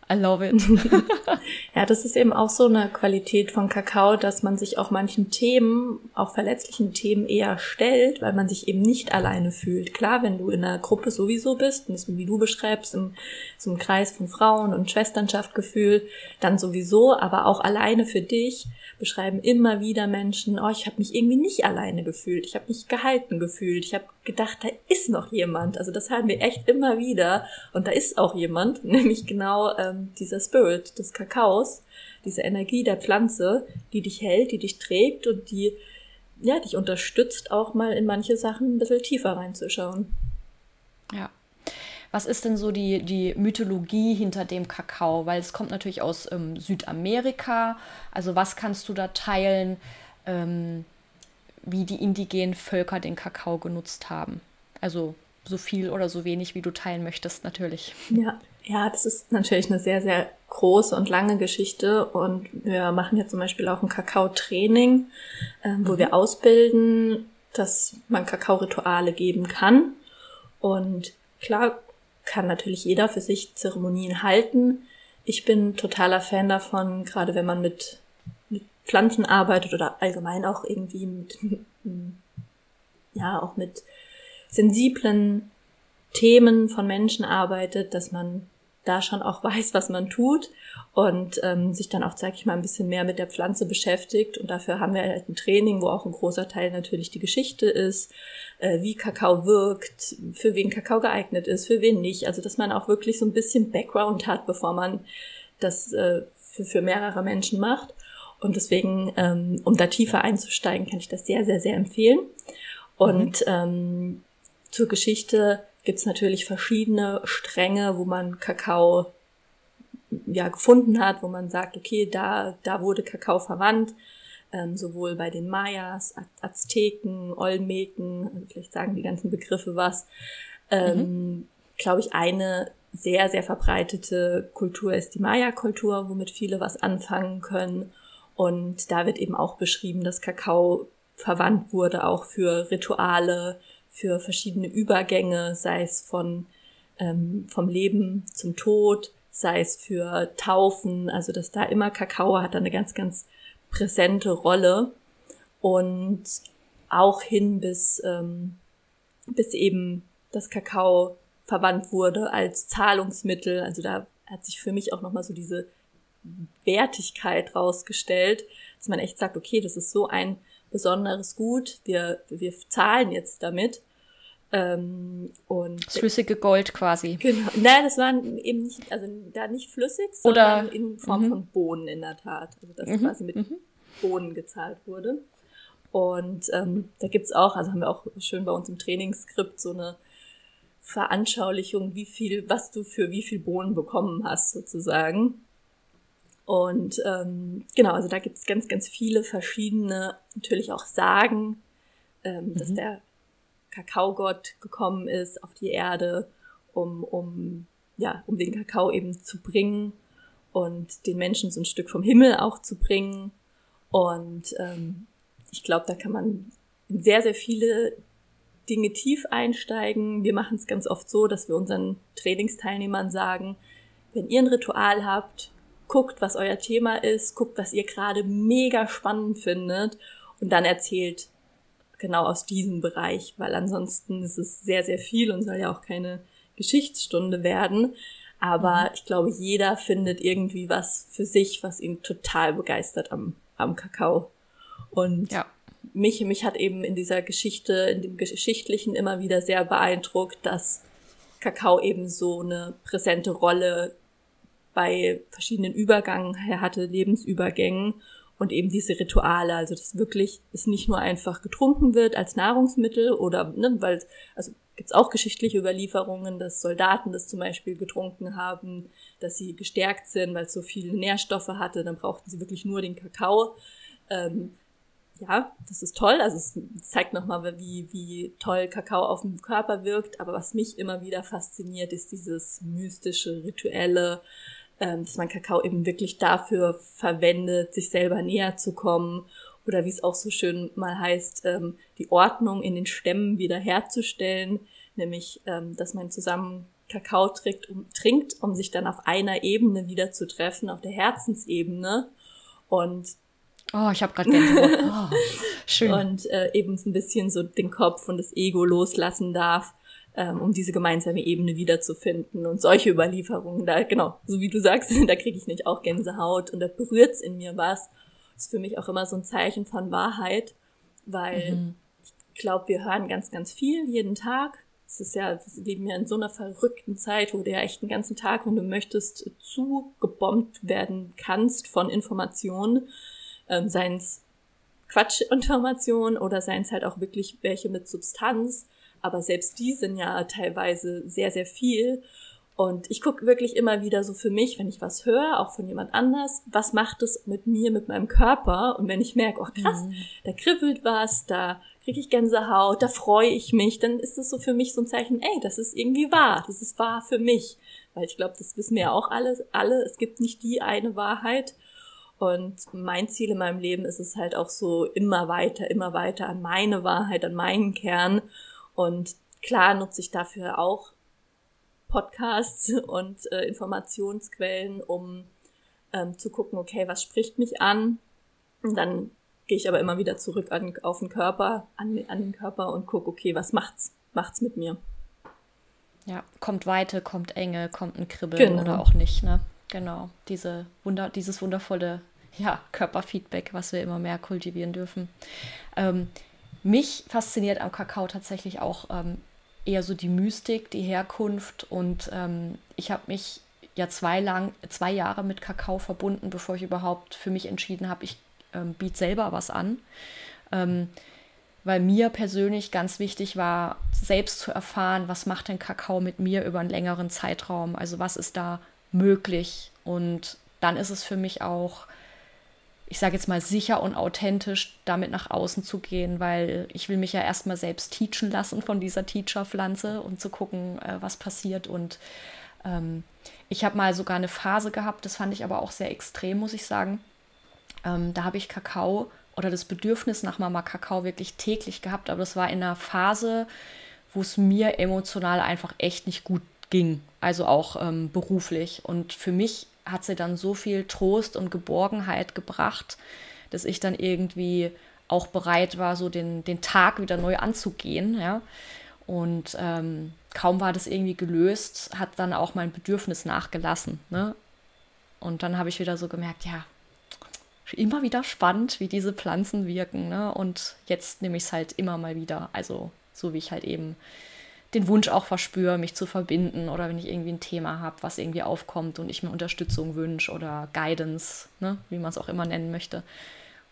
[SPEAKER 1] I love it.
[SPEAKER 2] ja, das ist eben auch so eine Qualität von Kakao, dass man sich auch manchen Themen, auch verletzlichen Themen eher stellt, weil man sich eben nicht alleine fühlt. Klar, wenn du in einer Gruppe sowieso bist, und wie du beschreibst, im, so einem Kreis von Frauen und Schwesternschaftgefühl, dann sowieso, aber auch alleine für dich beschreiben immer wieder Menschen, oh, ich habe mich irgendwie nicht alleine gefühlt, ich habe mich gehalten gefühlt, ich habe gedacht, da ist noch jemand. Also das haben wir echt immer wieder und da ist auch jemand, nämlich genau ähm, dieser Spirit des Kakaos, diese Energie der Pflanze, die dich hält, die dich trägt und die ja, dich unterstützt, auch mal in manche Sachen ein bisschen tiefer reinzuschauen.
[SPEAKER 1] Ja. Was ist denn so die, die Mythologie hinter dem Kakao? Weil es kommt natürlich aus ähm, Südamerika. Also was kannst du da teilen, ähm, wie die indigenen Völker den Kakao genutzt haben? Also so viel oder so wenig, wie du teilen möchtest, natürlich.
[SPEAKER 2] Ja, ja, das ist natürlich eine sehr, sehr große und lange Geschichte und wir machen ja zum Beispiel auch ein Kakao-Training, äh, wo mhm. wir ausbilden, dass man Kakao-Rituale geben kann. Und klar kann natürlich jeder für sich Zeremonien halten. Ich bin totaler Fan davon, gerade wenn man mit, mit Pflanzen arbeitet oder allgemein auch irgendwie mit, ja, auch mit sensiblen Themen von Menschen arbeitet, dass man da schon auch weiß, was man tut und ähm, sich dann auch, sag ich mal, ein bisschen mehr mit der Pflanze beschäftigt. Und dafür haben wir halt ein Training, wo auch ein großer Teil natürlich die Geschichte ist, äh, wie Kakao wirkt, für wen Kakao geeignet ist, für wen nicht. Also dass man auch wirklich so ein bisschen Background hat, bevor man das äh, für, für mehrere Menschen macht. Und deswegen, ähm, um da tiefer einzusteigen, kann ich das sehr, sehr, sehr empfehlen. Und mhm. ähm, zur Geschichte gibt es natürlich verschiedene Stränge, wo man Kakao ja gefunden hat, wo man sagt, okay, da, da wurde Kakao verwandt, ähm, sowohl bei den Mayas, Azteken, Olmeken, also vielleicht sagen die ganzen Begriffe was. Ähm, mhm. Glaube ich, eine sehr, sehr verbreitete Kultur ist die Maya-Kultur, womit viele was anfangen können. Und da wird eben auch beschrieben, dass Kakao verwandt wurde, auch für Rituale, für verschiedene Übergänge, sei es von ähm, vom Leben zum Tod, sei es für Taufen, also dass da immer Kakao hat eine ganz, ganz präsente Rolle und auch hin bis, ähm, bis eben das Kakao verwandt wurde als Zahlungsmittel. Also da hat sich für mich auch nochmal so diese Wertigkeit rausgestellt, dass man echt sagt, okay, das ist so ein besonderes Gut, wir, wir zahlen jetzt damit. Ähm, und
[SPEAKER 1] das flüssige Gold quasi.
[SPEAKER 2] Genau. Nein, das waren eben nicht, also da nicht flüssig, sondern Oder, in Form -hmm. von Bohnen in der Tat. Also das -hmm. quasi mit -hmm. Bohnen gezahlt wurde. Und ähm, da gibt's auch, also haben wir auch schön bei uns im Trainingsskript so eine Veranschaulichung, wie viel, was du für wie viel Bohnen bekommen hast, sozusagen. Und ähm, genau, also da gibt's ganz, ganz viele verschiedene, natürlich auch Sagen, ähm, mhm. dass der Kakaogott gekommen ist auf die Erde, um, um, ja, um den Kakao eben zu bringen und den Menschen so ein Stück vom Himmel auch zu bringen. Und ähm, ich glaube, da kann man sehr, sehr viele Dinge tief einsteigen. Wir machen es ganz oft so, dass wir unseren Trainingsteilnehmern sagen, wenn ihr ein Ritual habt, guckt, was euer Thema ist, guckt, was ihr gerade mega spannend findet und dann erzählt genau aus diesem Bereich, weil ansonsten ist es sehr, sehr viel und soll ja auch keine Geschichtsstunde werden. Aber mhm. ich glaube, jeder findet irgendwie was für sich, was ihn total begeistert am, am Kakao. Und ja mich, mich hat eben in dieser Geschichte, in dem Geschichtlichen immer wieder sehr beeindruckt, dass Kakao eben so eine präsente Rolle bei verschiedenen Übergängen hatte, Lebensübergängen und eben diese Rituale, also dass wirklich es nicht nur einfach getrunken wird als Nahrungsmittel oder, ne, weil, also gibt's auch geschichtliche Überlieferungen, dass Soldaten das zum Beispiel getrunken haben, dass sie gestärkt sind, weil es so viele Nährstoffe hatte, dann brauchten sie wirklich nur den Kakao. Ähm, ja, das ist toll. Also es zeigt nochmal, wie, wie toll Kakao auf dem Körper wirkt. Aber was mich immer wieder fasziniert, ist dieses mystische, rituelle, dass man Kakao eben wirklich dafür verwendet, sich selber näher zu kommen. Oder wie es auch so schön mal heißt, ähm, die Ordnung in den Stämmen wiederherzustellen. Nämlich, ähm, dass man zusammen Kakao trinkt um, trinkt, um sich dann auf einer Ebene wieder zu treffen, auf der Herzensebene. Und
[SPEAKER 1] Oh, ich habe gerade Gänsehaut. Oh,
[SPEAKER 2] schön. Und äh, eben ein bisschen so den Kopf und das Ego loslassen darf, ähm, um diese gemeinsame Ebene wiederzufinden. Und solche Überlieferungen, da genau, so wie du sagst, da kriege ich nicht auch Gänsehaut und da berührt's in mir was. Das ist für mich auch immer so ein Zeichen von Wahrheit, weil mhm. ich glaube, wir hören ganz, ganz viel jeden Tag. Es ist ja, wir leben ja in so einer verrückten Zeit, wo du ja echt den ganzen Tag, wenn du möchtest, zugebombt werden kannst von Informationen ähm, seien es Quatschinformationen oder seien es halt auch wirklich welche mit Substanz. Aber selbst die sind ja teilweise sehr, sehr viel. Und ich gucke wirklich immer wieder so für mich, wenn ich was höre, auch von jemand anders, was macht es mit mir, mit meinem Körper? Und wenn ich merke, oh krass, mhm. da kribbelt was, da kriege ich Gänsehaut, da freue ich mich, dann ist es so für mich so ein Zeichen, ey, das ist irgendwie wahr, das ist wahr für mich. Weil ich glaube, das wissen wir ja auch alle, alle, es gibt nicht die eine Wahrheit. Und mein Ziel in meinem Leben ist es halt auch so immer weiter, immer weiter an meine Wahrheit, an meinen Kern. Und klar nutze ich dafür auch Podcasts und äh, Informationsquellen, um ähm, zu gucken, okay, was spricht mich an? Und dann gehe ich aber immer wieder zurück an, auf den Körper, an, an den Körper und gucke, okay, was macht's, macht's mit mir?
[SPEAKER 1] Ja, kommt Weite, kommt Enge, kommt ein Kribbeln genau. oder auch nicht, ne? Genau, diese Wunder, dieses wundervolle ja, Körperfeedback, was wir immer mehr kultivieren dürfen. Ähm, mich fasziniert am Kakao tatsächlich auch ähm, eher so die Mystik, die Herkunft und ähm, ich habe mich ja zwei, lang, zwei Jahre mit Kakao verbunden, bevor ich überhaupt für mich entschieden habe, ich ähm, biete selber was an. Ähm, weil mir persönlich ganz wichtig war, selbst zu erfahren, was macht denn Kakao mit mir über einen längeren Zeitraum, also was ist da möglich. Und dann ist es für mich auch, ich sage jetzt mal, sicher und authentisch damit nach außen zu gehen, weil ich will mich ja erstmal selbst teachen lassen von dieser Teacher-Pflanze und zu gucken, äh, was passiert. Und ähm, ich habe mal sogar eine Phase gehabt, das fand ich aber auch sehr extrem, muss ich sagen. Ähm, da habe ich Kakao oder das Bedürfnis nach Mama Kakao wirklich täglich gehabt, aber das war in einer Phase, wo es mir emotional einfach echt nicht gut ging, also auch ähm, beruflich. Und für mich hat sie dann so viel Trost und Geborgenheit gebracht, dass ich dann irgendwie auch bereit war, so den, den Tag wieder neu anzugehen. Ja? Und ähm, kaum war das irgendwie gelöst, hat dann auch mein Bedürfnis nachgelassen. Ne? Und dann habe ich wieder so gemerkt, ja, immer wieder spannend, wie diese Pflanzen wirken. Ne? Und jetzt nehme ich es halt immer mal wieder. Also so wie ich halt eben den Wunsch auch verspüre, mich zu verbinden oder wenn ich irgendwie ein Thema habe, was irgendwie aufkommt und ich mir Unterstützung wünsche oder Guidance, ne? wie man es auch immer nennen möchte.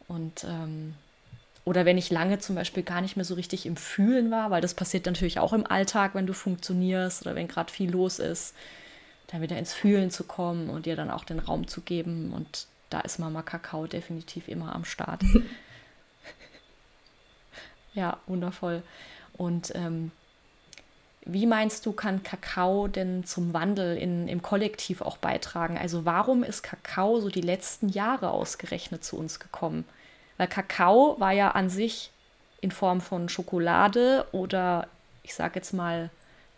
[SPEAKER 1] Und ähm, oder wenn ich lange zum Beispiel gar nicht mehr so richtig im Fühlen war, weil das passiert natürlich auch im Alltag, wenn du funktionierst oder wenn gerade viel los ist, dann wieder ins Fühlen zu kommen und dir dann auch den Raum zu geben. Und da ist Mama Kakao definitiv immer am Start. ja, wundervoll. Und ähm, wie meinst du, kann Kakao denn zum Wandel in, im Kollektiv auch beitragen? Also warum ist Kakao so die letzten Jahre ausgerechnet zu uns gekommen? Weil Kakao war ja an sich in Form von Schokolade oder ich sage jetzt mal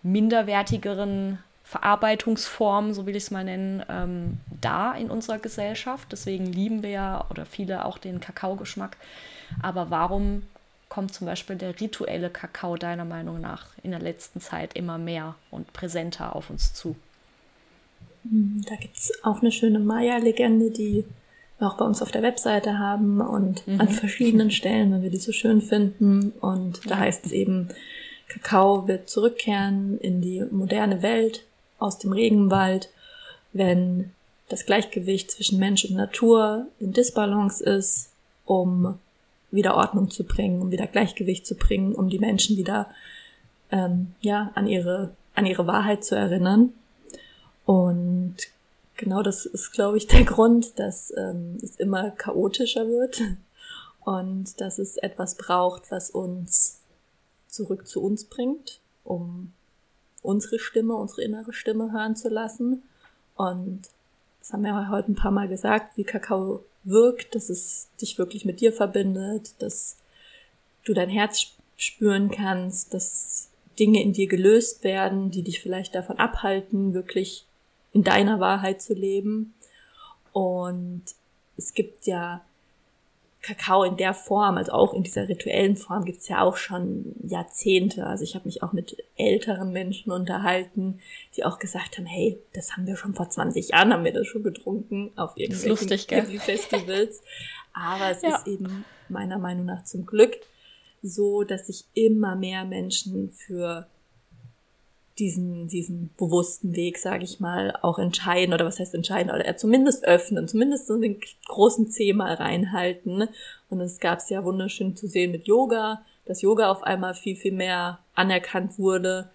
[SPEAKER 1] minderwertigeren Verarbeitungsformen, so will ich es mal nennen, ähm, da in unserer Gesellschaft. Deswegen lieben wir ja oder viele auch den Kakaogeschmack. Aber warum kommt zum Beispiel der rituelle Kakao deiner Meinung nach in der letzten Zeit immer mehr und präsenter auf uns zu?
[SPEAKER 2] Hm, da gibt es auch eine schöne Maya-Legende, die wir auch bei uns auf der Webseite haben und mhm. an verschiedenen Stellen, wenn wir die so schön finden. Und da heißt es eben, Kakao wird zurückkehren in die moderne Welt aus dem Regenwald, wenn das Gleichgewicht zwischen Mensch und Natur in Disbalance ist, um wieder Ordnung zu bringen, um wieder Gleichgewicht zu bringen, um die Menschen wieder ähm, ja an ihre an ihre Wahrheit zu erinnern. Und genau das ist, glaube ich, der Grund, dass ähm, es immer chaotischer wird und dass es etwas braucht, was uns zurück zu uns bringt, um unsere Stimme, unsere innere Stimme hören zu lassen. Und das haben wir heute ein paar Mal gesagt, wie Kakao wirkt, dass es dich wirklich mit dir verbindet, dass du dein Herz spüren kannst, dass Dinge in dir gelöst werden, die dich vielleicht davon abhalten, wirklich in deiner Wahrheit zu leben. Und es gibt ja Kakao in der Form, also auch in dieser rituellen Form, gibt's ja auch schon Jahrzehnte. Also ich habe mich auch mit älteren Menschen unterhalten, die auch gesagt haben, hey, das haben wir schon vor 20 Jahren, haben wir das schon getrunken auf irgendwelchen Festivals. Aber es ja. ist eben meiner Meinung nach zum Glück so, dass sich immer mehr Menschen für diesen, diesen bewussten Weg, sage ich mal, auch entscheiden oder was heißt entscheiden oder er zumindest öffnen, zumindest so den großen Zeh mal reinhalten. Und es gab es ja wunderschön zu sehen mit Yoga, dass Yoga auf einmal viel, viel mehr anerkannt wurde,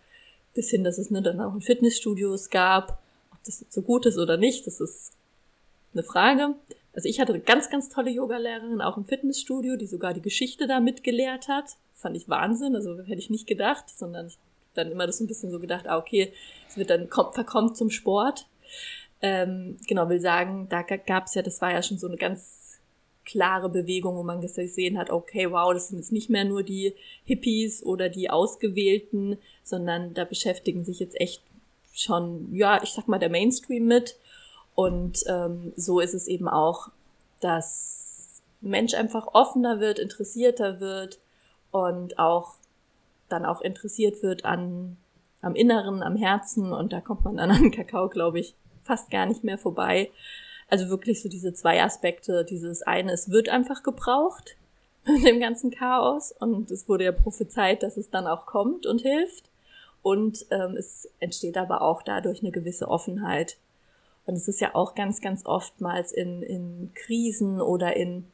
[SPEAKER 2] bis hin, dass es ne, dann auch in Fitnessstudios gab. Ob das jetzt so gut ist oder nicht, das ist eine Frage. Also ich hatte eine ganz, ganz tolle Yogalehrerin, auch im Fitnessstudio, die sogar die Geschichte da mitgelehrt hat. Fand ich Wahnsinn, also hätte ich nicht gedacht, sondern dann immer das so ein bisschen so gedacht, ah, okay, es wird dann kommt, verkommt zum Sport. Ähm, genau, will sagen, da gab es ja, das war ja schon so eine ganz klare Bewegung, wo man gesehen hat, okay, wow, das sind jetzt nicht mehr nur die Hippies oder die Ausgewählten, sondern da beschäftigen sich jetzt echt schon, ja, ich sag mal, der Mainstream mit. Und ähm, so ist es eben auch, dass Mensch einfach offener wird, interessierter wird und auch dann auch interessiert wird an am Inneren, am Herzen und da kommt man dann an Kakao, glaube ich, fast gar nicht mehr vorbei. Also wirklich so diese zwei Aspekte. Dieses eine, es wird einfach gebraucht mit dem ganzen Chaos und es wurde ja prophezeit, dass es dann auch kommt und hilft. Und ähm, es entsteht aber auch dadurch eine gewisse Offenheit. Und es ist ja auch ganz, ganz oftmals in, in Krisen oder in,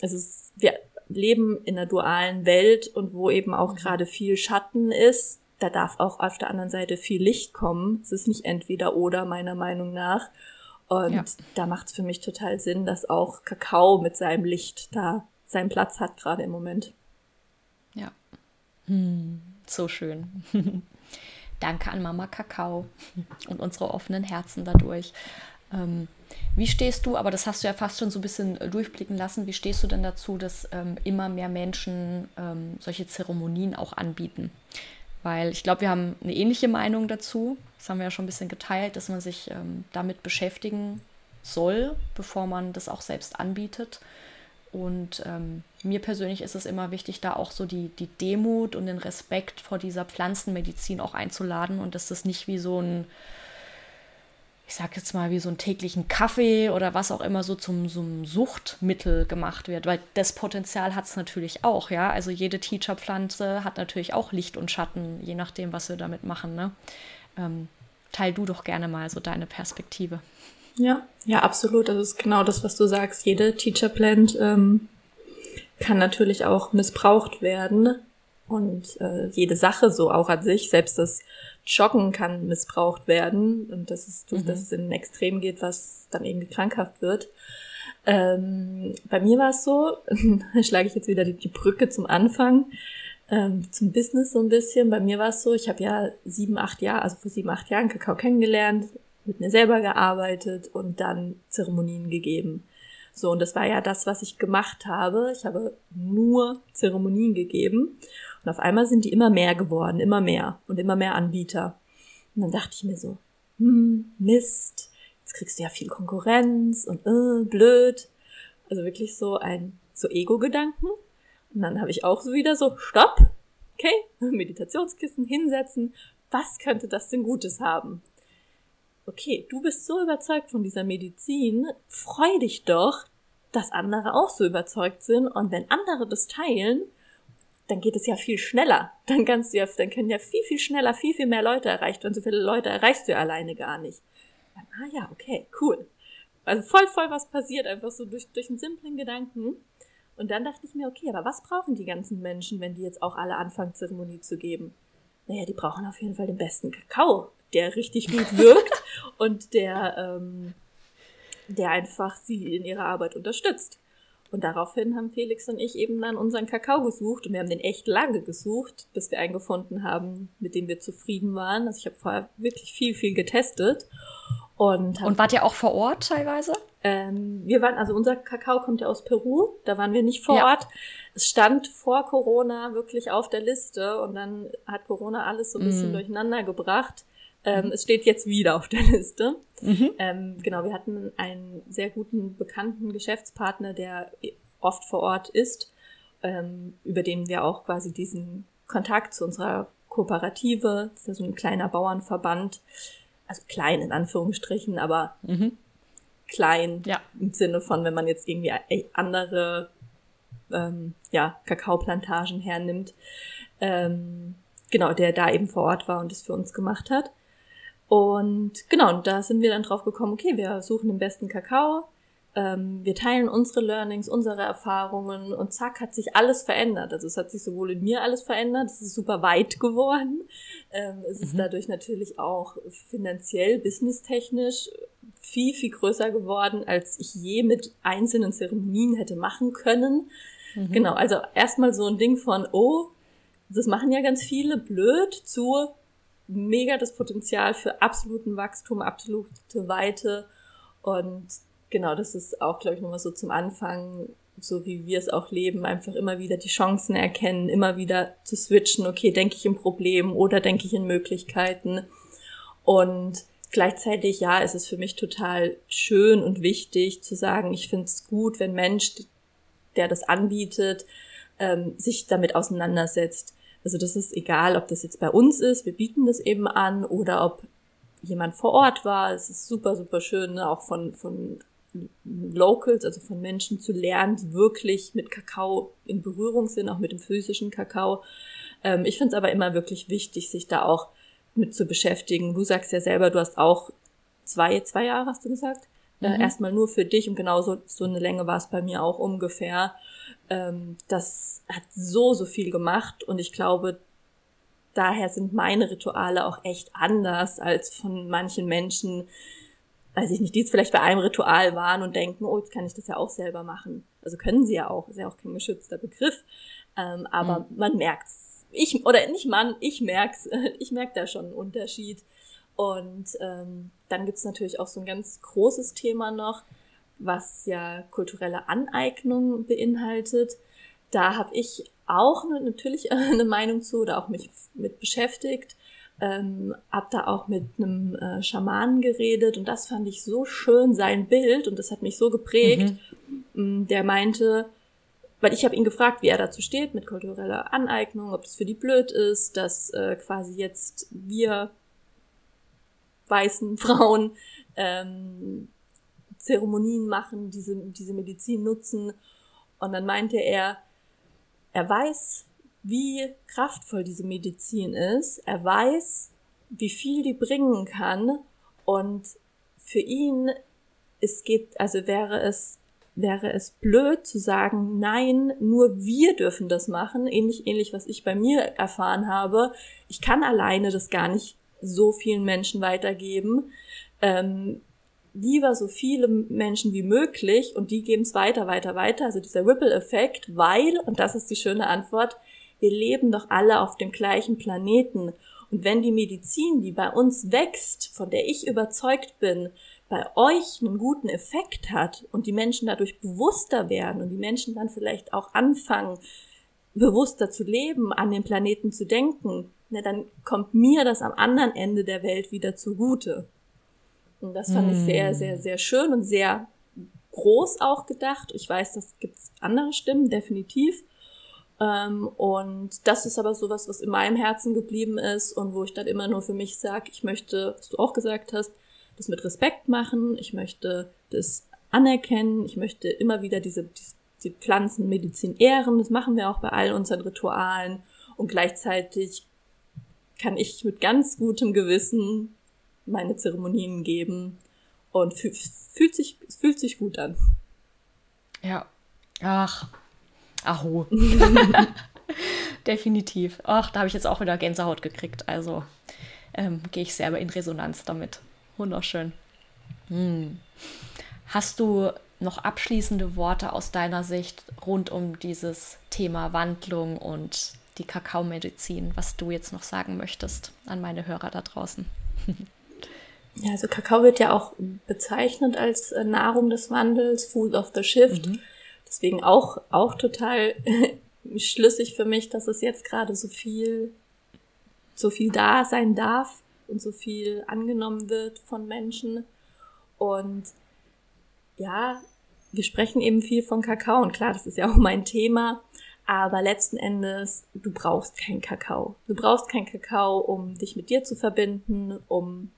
[SPEAKER 2] also es, wir leben in einer dualen Welt und wo eben auch mhm. gerade viel Schatten ist, da darf auch auf der anderen Seite viel Licht kommen. Es ist nicht entweder oder, meiner Meinung nach. Und ja. da macht es für mich total Sinn, dass auch Kakao mit seinem Licht da seinen Platz hat, gerade im Moment.
[SPEAKER 1] Ja. Hm, so schön. Danke an Mama Kakao und unsere offenen Herzen dadurch. Ähm, wie stehst du, aber das hast du ja fast schon so ein bisschen äh, durchblicken lassen, wie stehst du denn dazu, dass ähm, immer mehr Menschen ähm, solche Zeremonien auch anbieten? Weil ich glaube, wir haben eine ähnliche Meinung dazu. Das haben wir ja schon ein bisschen geteilt, dass man sich ähm, damit beschäftigen soll, bevor man das auch selbst anbietet. Und ähm, mir persönlich ist es immer wichtig, da auch so die, die Demut und den Respekt vor dieser Pflanzenmedizin auch einzuladen und dass das nicht wie so ein, ich sag jetzt mal, wie so einen täglichen Kaffee oder was auch immer so zum, zum Suchtmittel gemacht wird, weil das Potenzial hat es natürlich auch, ja. Also jede Teacherpflanze hat natürlich auch Licht und Schatten, je nachdem, was wir damit machen. Ne? Ähm, teil du doch gerne mal so deine Perspektive.
[SPEAKER 2] Ja, ja, absolut. Das ist genau das, was du sagst. Jede Teacher Plant ähm, kann natürlich auch missbraucht werden. Und äh, jede Sache so auch an sich, selbst das Joggen kann missbraucht werden. Und das ist, mhm. dass es in ein Extrem geht, was dann irgendwie krankhaft wird. Ähm, bei mir war es so, schlage ich jetzt wieder die, die Brücke zum Anfang, ähm, zum Business so ein bisschen. Bei mir war es so, ich habe ja sieben, acht Jahre, also vor sieben, acht Jahren Kakao kennengelernt, mit mir selber gearbeitet und dann Zeremonien gegeben. So, und das war ja das, was ich gemacht habe. Ich habe nur Zeremonien gegeben. Und auf einmal sind die immer mehr geworden, immer mehr und immer mehr Anbieter. Und dann dachte ich mir so, hm, Mist, jetzt kriegst du ja viel Konkurrenz und äh, blöd. Also wirklich so ein, so Ego-Gedanken. Und dann habe ich auch so wieder so, stopp, okay, Meditationskissen hinsetzen. Was könnte das denn Gutes haben? okay, du bist so überzeugt von dieser Medizin, freu dich doch, dass andere auch so überzeugt sind und wenn andere das teilen, dann geht es ja viel schneller. Dann kannst du ja, dann können ja viel, viel schneller, viel, viel mehr Leute erreicht werden. So viele Leute erreichst du ja alleine gar nicht. ah ja, okay, cool. Also voll, voll was passiert, einfach so durch, durch einen simplen Gedanken. Und dann dachte ich mir, okay, aber was brauchen die ganzen Menschen, wenn die jetzt auch alle anfangen, Zeremonie zu geben? Naja, die brauchen auf jeden Fall den besten Kakao der richtig gut wirkt und der, ähm, der einfach sie in ihrer Arbeit unterstützt. Und daraufhin haben Felix und ich eben dann unseren Kakao gesucht und wir haben den echt lange gesucht, bis wir einen gefunden haben, mit dem wir zufrieden waren. Also ich habe vorher wirklich viel, viel getestet. Und,
[SPEAKER 1] und wart ihr auch vor Ort teilweise?
[SPEAKER 2] Ähm, wir waren, also unser Kakao kommt ja aus Peru, da waren wir nicht vor ja. Ort. Es stand vor Corona wirklich auf der Liste und dann hat Corona alles so ein bisschen mm. durcheinander gebracht. Ähm. Es steht jetzt wieder auf der Liste. Mhm. Ähm, genau, wir hatten einen sehr guten, bekannten Geschäftspartner, der oft vor Ort ist, ähm, über den wir auch quasi diesen Kontakt zu unserer Kooperative, das ist ja so ein kleiner Bauernverband, also klein in Anführungsstrichen, aber mhm. klein ja. im Sinne von, wenn man jetzt irgendwie andere ähm, ja, Kakaoplantagen hernimmt. Ähm, genau, der da eben vor Ort war und das für uns gemacht hat. Und genau, und da sind wir dann drauf gekommen, okay, wir suchen den besten Kakao, ähm, wir teilen unsere Learnings, unsere Erfahrungen und zack hat sich alles verändert. Also es hat sich sowohl in mir alles verändert, es ist super weit geworden. Ähm, es ist mhm. dadurch natürlich auch finanziell, businesstechnisch viel, viel größer geworden, als ich je mit einzelnen Zeremonien hätte machen können. Mhm. Genau, also erstmal so ein Ding von, oh, das machen ja ganz viele, blöd, zu, mega das Potenzial für absoluten Wachstum, absolute Weite. Und genau, das ist auch, glaube ich, nochmal so zum Anfang, so wie wir es auch leben, einfach immer wieder die Chancen erkennen, immer wieder zu switchen, okay, denke ich in Problem oder denke ich in Möglichkeiten. Und gleichzeitig, ja, ist es für mich total schön und wichtig zu sagen, ich finde es gut, wenn Mensch, der das anbietet, ähm, sich damit auseinandersetzt. Also das ist egal, ob das jetzt bei uns ist, wir bieten das eben an oder ob jemand vor Ort war. Es ist super, super schön, ne? auch von, von Locals, also von Menschen zu lernen, die wirklich mit Kakao in Berührung sind, auch mit dem physischen Kakao. Ähm, ich finde es aber immer wirklich wichtig, sich da auch mit zu beschäftigen. Du sagst ja selber, du hast auch zwei, zwei Jahre, hast du gesagt? Äh, mhm. Äh, erstmal nur für dich und genauso so eine Länge war es bei mir auch ungefähr. Ähm, das hat so, so viel gemacht und ich glaube, daher sind meine Rituale auch echt anders als von manchen Menschen, weiß ich nicht, die jetzt vielleicht bei einem Ritual waren und denken, oh, jetzt kann ich das ja auch selber machen. Also können sie ja auch, ist ja auch kein geschützter Begriff, ähm, aber mhm. man merkt's. Ich, oder nicht man, ich merk's, ich merke da schon einen Unterschied. Und ähm, dann gibt's natürlich auch so ein ganz großes Thema noch, was ja kulturelle Aneignung beinhaltet. Da habe ich auch ne, natürlich eine Meinung zu oder auch mich mit beschäftigt. Ähm, hab da auch mit einem äh, Schamanen geredet und das fand ich so schön, sein Bild und das hat mich so geprägt. Mhm. Der meinte, weil ich habe ihn gefragt, wie er dazu steht mit kultureller Aneignung, ob das für die blöd ist, dass äh, quasi jetzt wir weißen Frauen ähm, Zeremonien machen, diese, diese Medizin nutzen. Und dann meinte er, er weiß, wie kraftvoll diese Medizin ist. Er weiß, wie viel die bringen kann. Und für ihn, es geht, also wäre es, wäre es blöd zu sagen, nein, nur wir dürfen das machen. Ähnlich, ähnlich, was ich bei mir erfahren habe. Ich kann alleine das gar nicht so vielen Menschen weitergeben. Ähm, lieber so viele Menschen wie möglich und die geben es weiter, weiter, weiter. Also dieser Ripple-Effekt, weil, und das ist die schöne Antwort, wir leben doch alle auf dem gleichen Planeten. Und wenn die Medizin, die bei uns wächst, von der ich überzeugt bin, bei euch einen guten Effekt hat und die Menschen dadurch bewusster werden und die Menschen dann vielleicht auch anfangen, bewusster zu leben, an den Planeten zu denken, na, dann kommt mir das am anderen Ende der Welt wieder zugute. Und das fand mm. ich sehr, hm. sehr, sehr schön und sehr groß auch gedacht. Ich weiß, das gibt's andere Stimmen, definitiv. Ähm, und das ist aber sowas, was in meinem Herzen geblieben ist und wo ich dann immer nur für mich sage, ich möchte, was du auch gesagt hast, das mit Respekt machen, ich möchte das anerkennen, ich möchte immer wieder diese, diese die Pflanzenmedizin ehren, das machen wir auch bei all unseren Ritualen und gleichzeitig kann ich mit ganz gutem Gewissen meine Zeremonien geben und fühlt sich, fühlt sich gut an.
[SPEAKER 1] Ja. Ach. Aho. Definitiv. Ach, da habe ich jetzt auch wieder Gänsehaut gekriegt. Also ähm, gehe ich selber in Resonanz damit. Wunderschön. Hm. Hast du noch abschließende Worte aus deiner Sicht rund um dieses Thema Wandlung und die Kakaomedizin, was du jetzt noch sagen möchtest an meine Hörer da draußen?
[SPEAKER 2] Ja, also Kakao wird ja auch bezeichnet als äh, Nahrung des Wandels, Food of the Shift. Mhm. Deswegen auch, auch total schlüssig für mich, dass es jetzt gerade so viel, so viel da sein darf und so viel angenommen wird von Menschen. Und ja, wir sprechen eben viel von Kakao und klar, das ist ja auch mein Thema. Aber letzten Endes, du brauchst kein Kakao. Du brauchst kein Kakao, um dich mit dir zu verbinden, um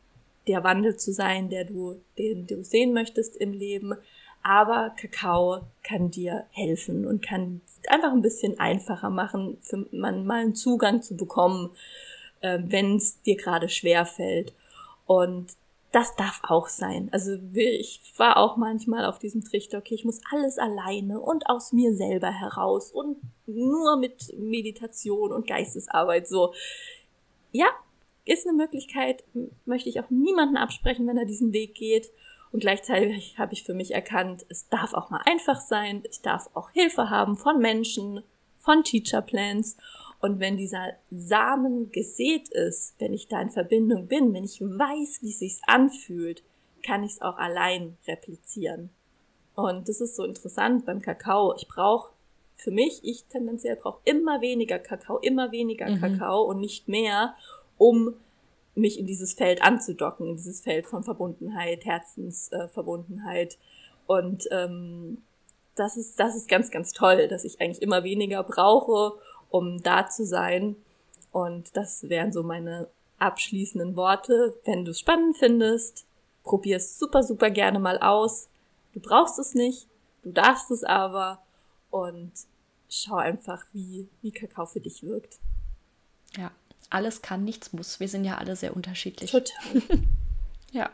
[SPEAKER 2] der Wandel zu sein, der du, den du sehen möchtest im Leben. Aber Kakao kann dir helfen und kann einfach ein bisschen einfacher machen, für man mal einen Zugang zu bekommen, äh, wenn es dir gerade schwer fällt. Und das darf auch sein. Also ich war auch manchmal auf diesem Trichter, okay, ich muss alles alleine und aus mir selber heraus und nur mit Meditation und Geistesarbeit so. Ja, ist eine Möglichkeit, möchte ich auch niemanden absprechen, wenn er diesen Weg geht. Und gleichzeitig habe ich für mich erkannt, es darf auch mal einfach sein. Ich darf auch Hilfe haben von Menschen, von Teacher Plans. Und wenn dieser Samen gesät ist, wenn ich da in Verbindung bin, wenn ich weiß, wie es sich anfühlt, kann ich es auch allein replizieren. Und das ist so interessant beim Kakao. Ich brauche für mich, ich tendenziell brauche immer weniger Kakao, immer weniger mhm. Kakao und nicht mehr, um mich in dieses Feld anzudocken, in dieses Feld von Verbundenheit, Herzensverbundenheit. Äh, und ähm, das ist, das ist ganz, ganz toll, dass ich eigentlich immer weniger brauche, um da zu sein. Und das wären so meine abschließenden Worte. Wenn du es spannend findest, probier es super, super gerne mal aus. Du brauchst es nicht, du darfst es aber und schau einfach, wie, wie Kakao für dich wirkt.
[SPEAKER 1] Ja, alles kann, nichts muss. Wir sind ja alle sehr unterschiedlich.
[SPEAKER 2] Total.
[SPEAKER 1] ja.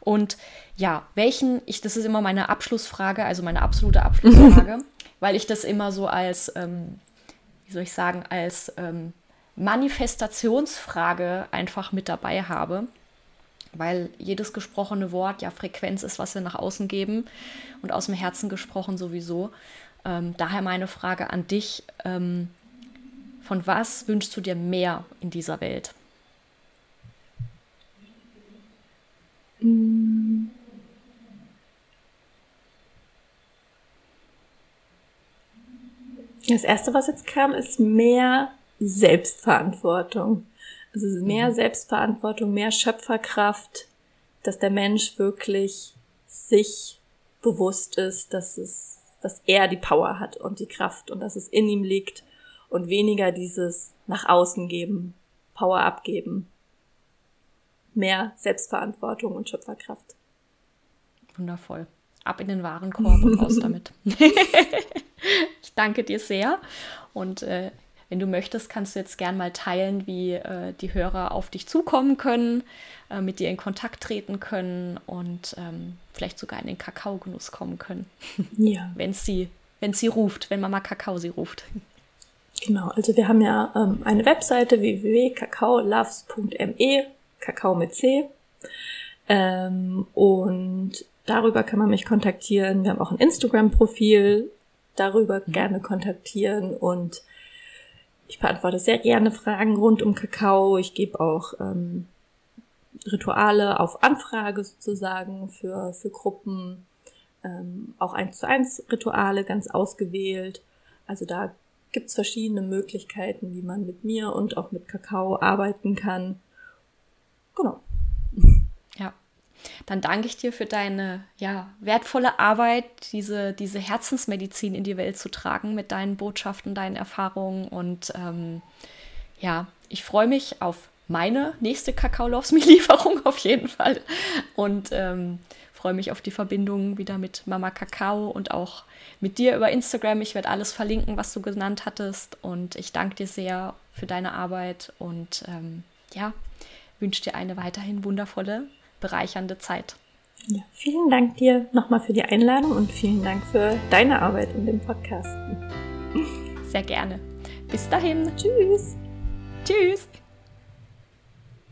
[SPEAKER 1] Und ja, welchen, ich, das ist immer meine Abschlussfrage, also meine absolute Abschlussfrage, weil ich das immer so als, ähm, wie soll ich sagen, als ähm, Manifestationsfrage einfach mit dabei habe. Weil jedes gesprochene Wort ja Frequenz ist, was wir nach außen geben und aus dem Herzen gesprochen sowieso. Ähm, daher meine Frage an dich. Ähm, von was wünschst du dir mehr in dieser Welt?
[SPEAKER 2] Mm. Das erste, was jetzt kam, ist mehr Selbstverantwortung. Also mehr mhm. Selbstverantwortung, mehr Schöpferkraft, dass der Mensch wirklich sich bewusst ist, dass es, dass er die Power hat und die Kraft und dass es in ihm liegt und weniger dieses nach außen geben, Power abgeben. Mehr Selbstverantwortung und Schöpferkraft.
[SPEAKER 1] Wundervoll. Ab in den Warenkorb und raus damit. ich danke dir sehr und äh, wenn du möchtest, kannst du jetzt gern mal teilen, wie äh, die Hörer auf dich zukommen können, äh, mit dir in Kontakt treten können und ähm, vielleicht sogar in den Kakaogenuss kommen können. Ja. wenn sie, wenn sie ruft, wenn Mama Kakao sie ruft.
[SPEAKER 2] Genau, also wir haben ja ähm, eine Webseite www.kakaoloves.me, Kakao mit C. Ähm, und darüber kann man mich kontaktieren. Wir haben auch ein Instagram-Profil, darüber mhm. gerne kontaktieren und ich beantworte sehr gerne Fragen rund um Kakao. Ich gebe auch ähm, Rituale auf Anfrage sozusagen für, für Gruppen, ähm, auch eins zu eins Rituale ganz ausgewählt. Also da gibt's verschiedene Möglichkeiten, wie man mit mir und auch mit Kakao arbeiten kann. Genau.
[SPEAKER 1] Dann danke ich dir für deine ja, wertvolle Arbeit, diese, diese Herzensmedizin in die Welt zu tragen mit deinen Botschaften, deinen Erfahrungen. Und ähm, ja, ich freue mich auf meine nächste Kakao Loves Me Lieferung auf jeden Fall. Und ähm, freue mich auf die Verbindung wieder mit Mama Kakao und auch mit dir über Instagram. Ich werde alles verlinken, was du genannt hattest. Und ich danke dir sehr für deine Arbeit und ähm, ja, wünsche dir eine weiterhin wundervolle bereichernde Zeit.
[SPEAKER 2] Ja, vielen Dank dir nochmal für die Einladung und vielen Dank für deine Arbeit in dem Podcast.
[SPEAKER 1] Sehr gerne. Bis dahin.
[SPEAKER 2] Tschüss.
[SPEAKER 1] Tschüss.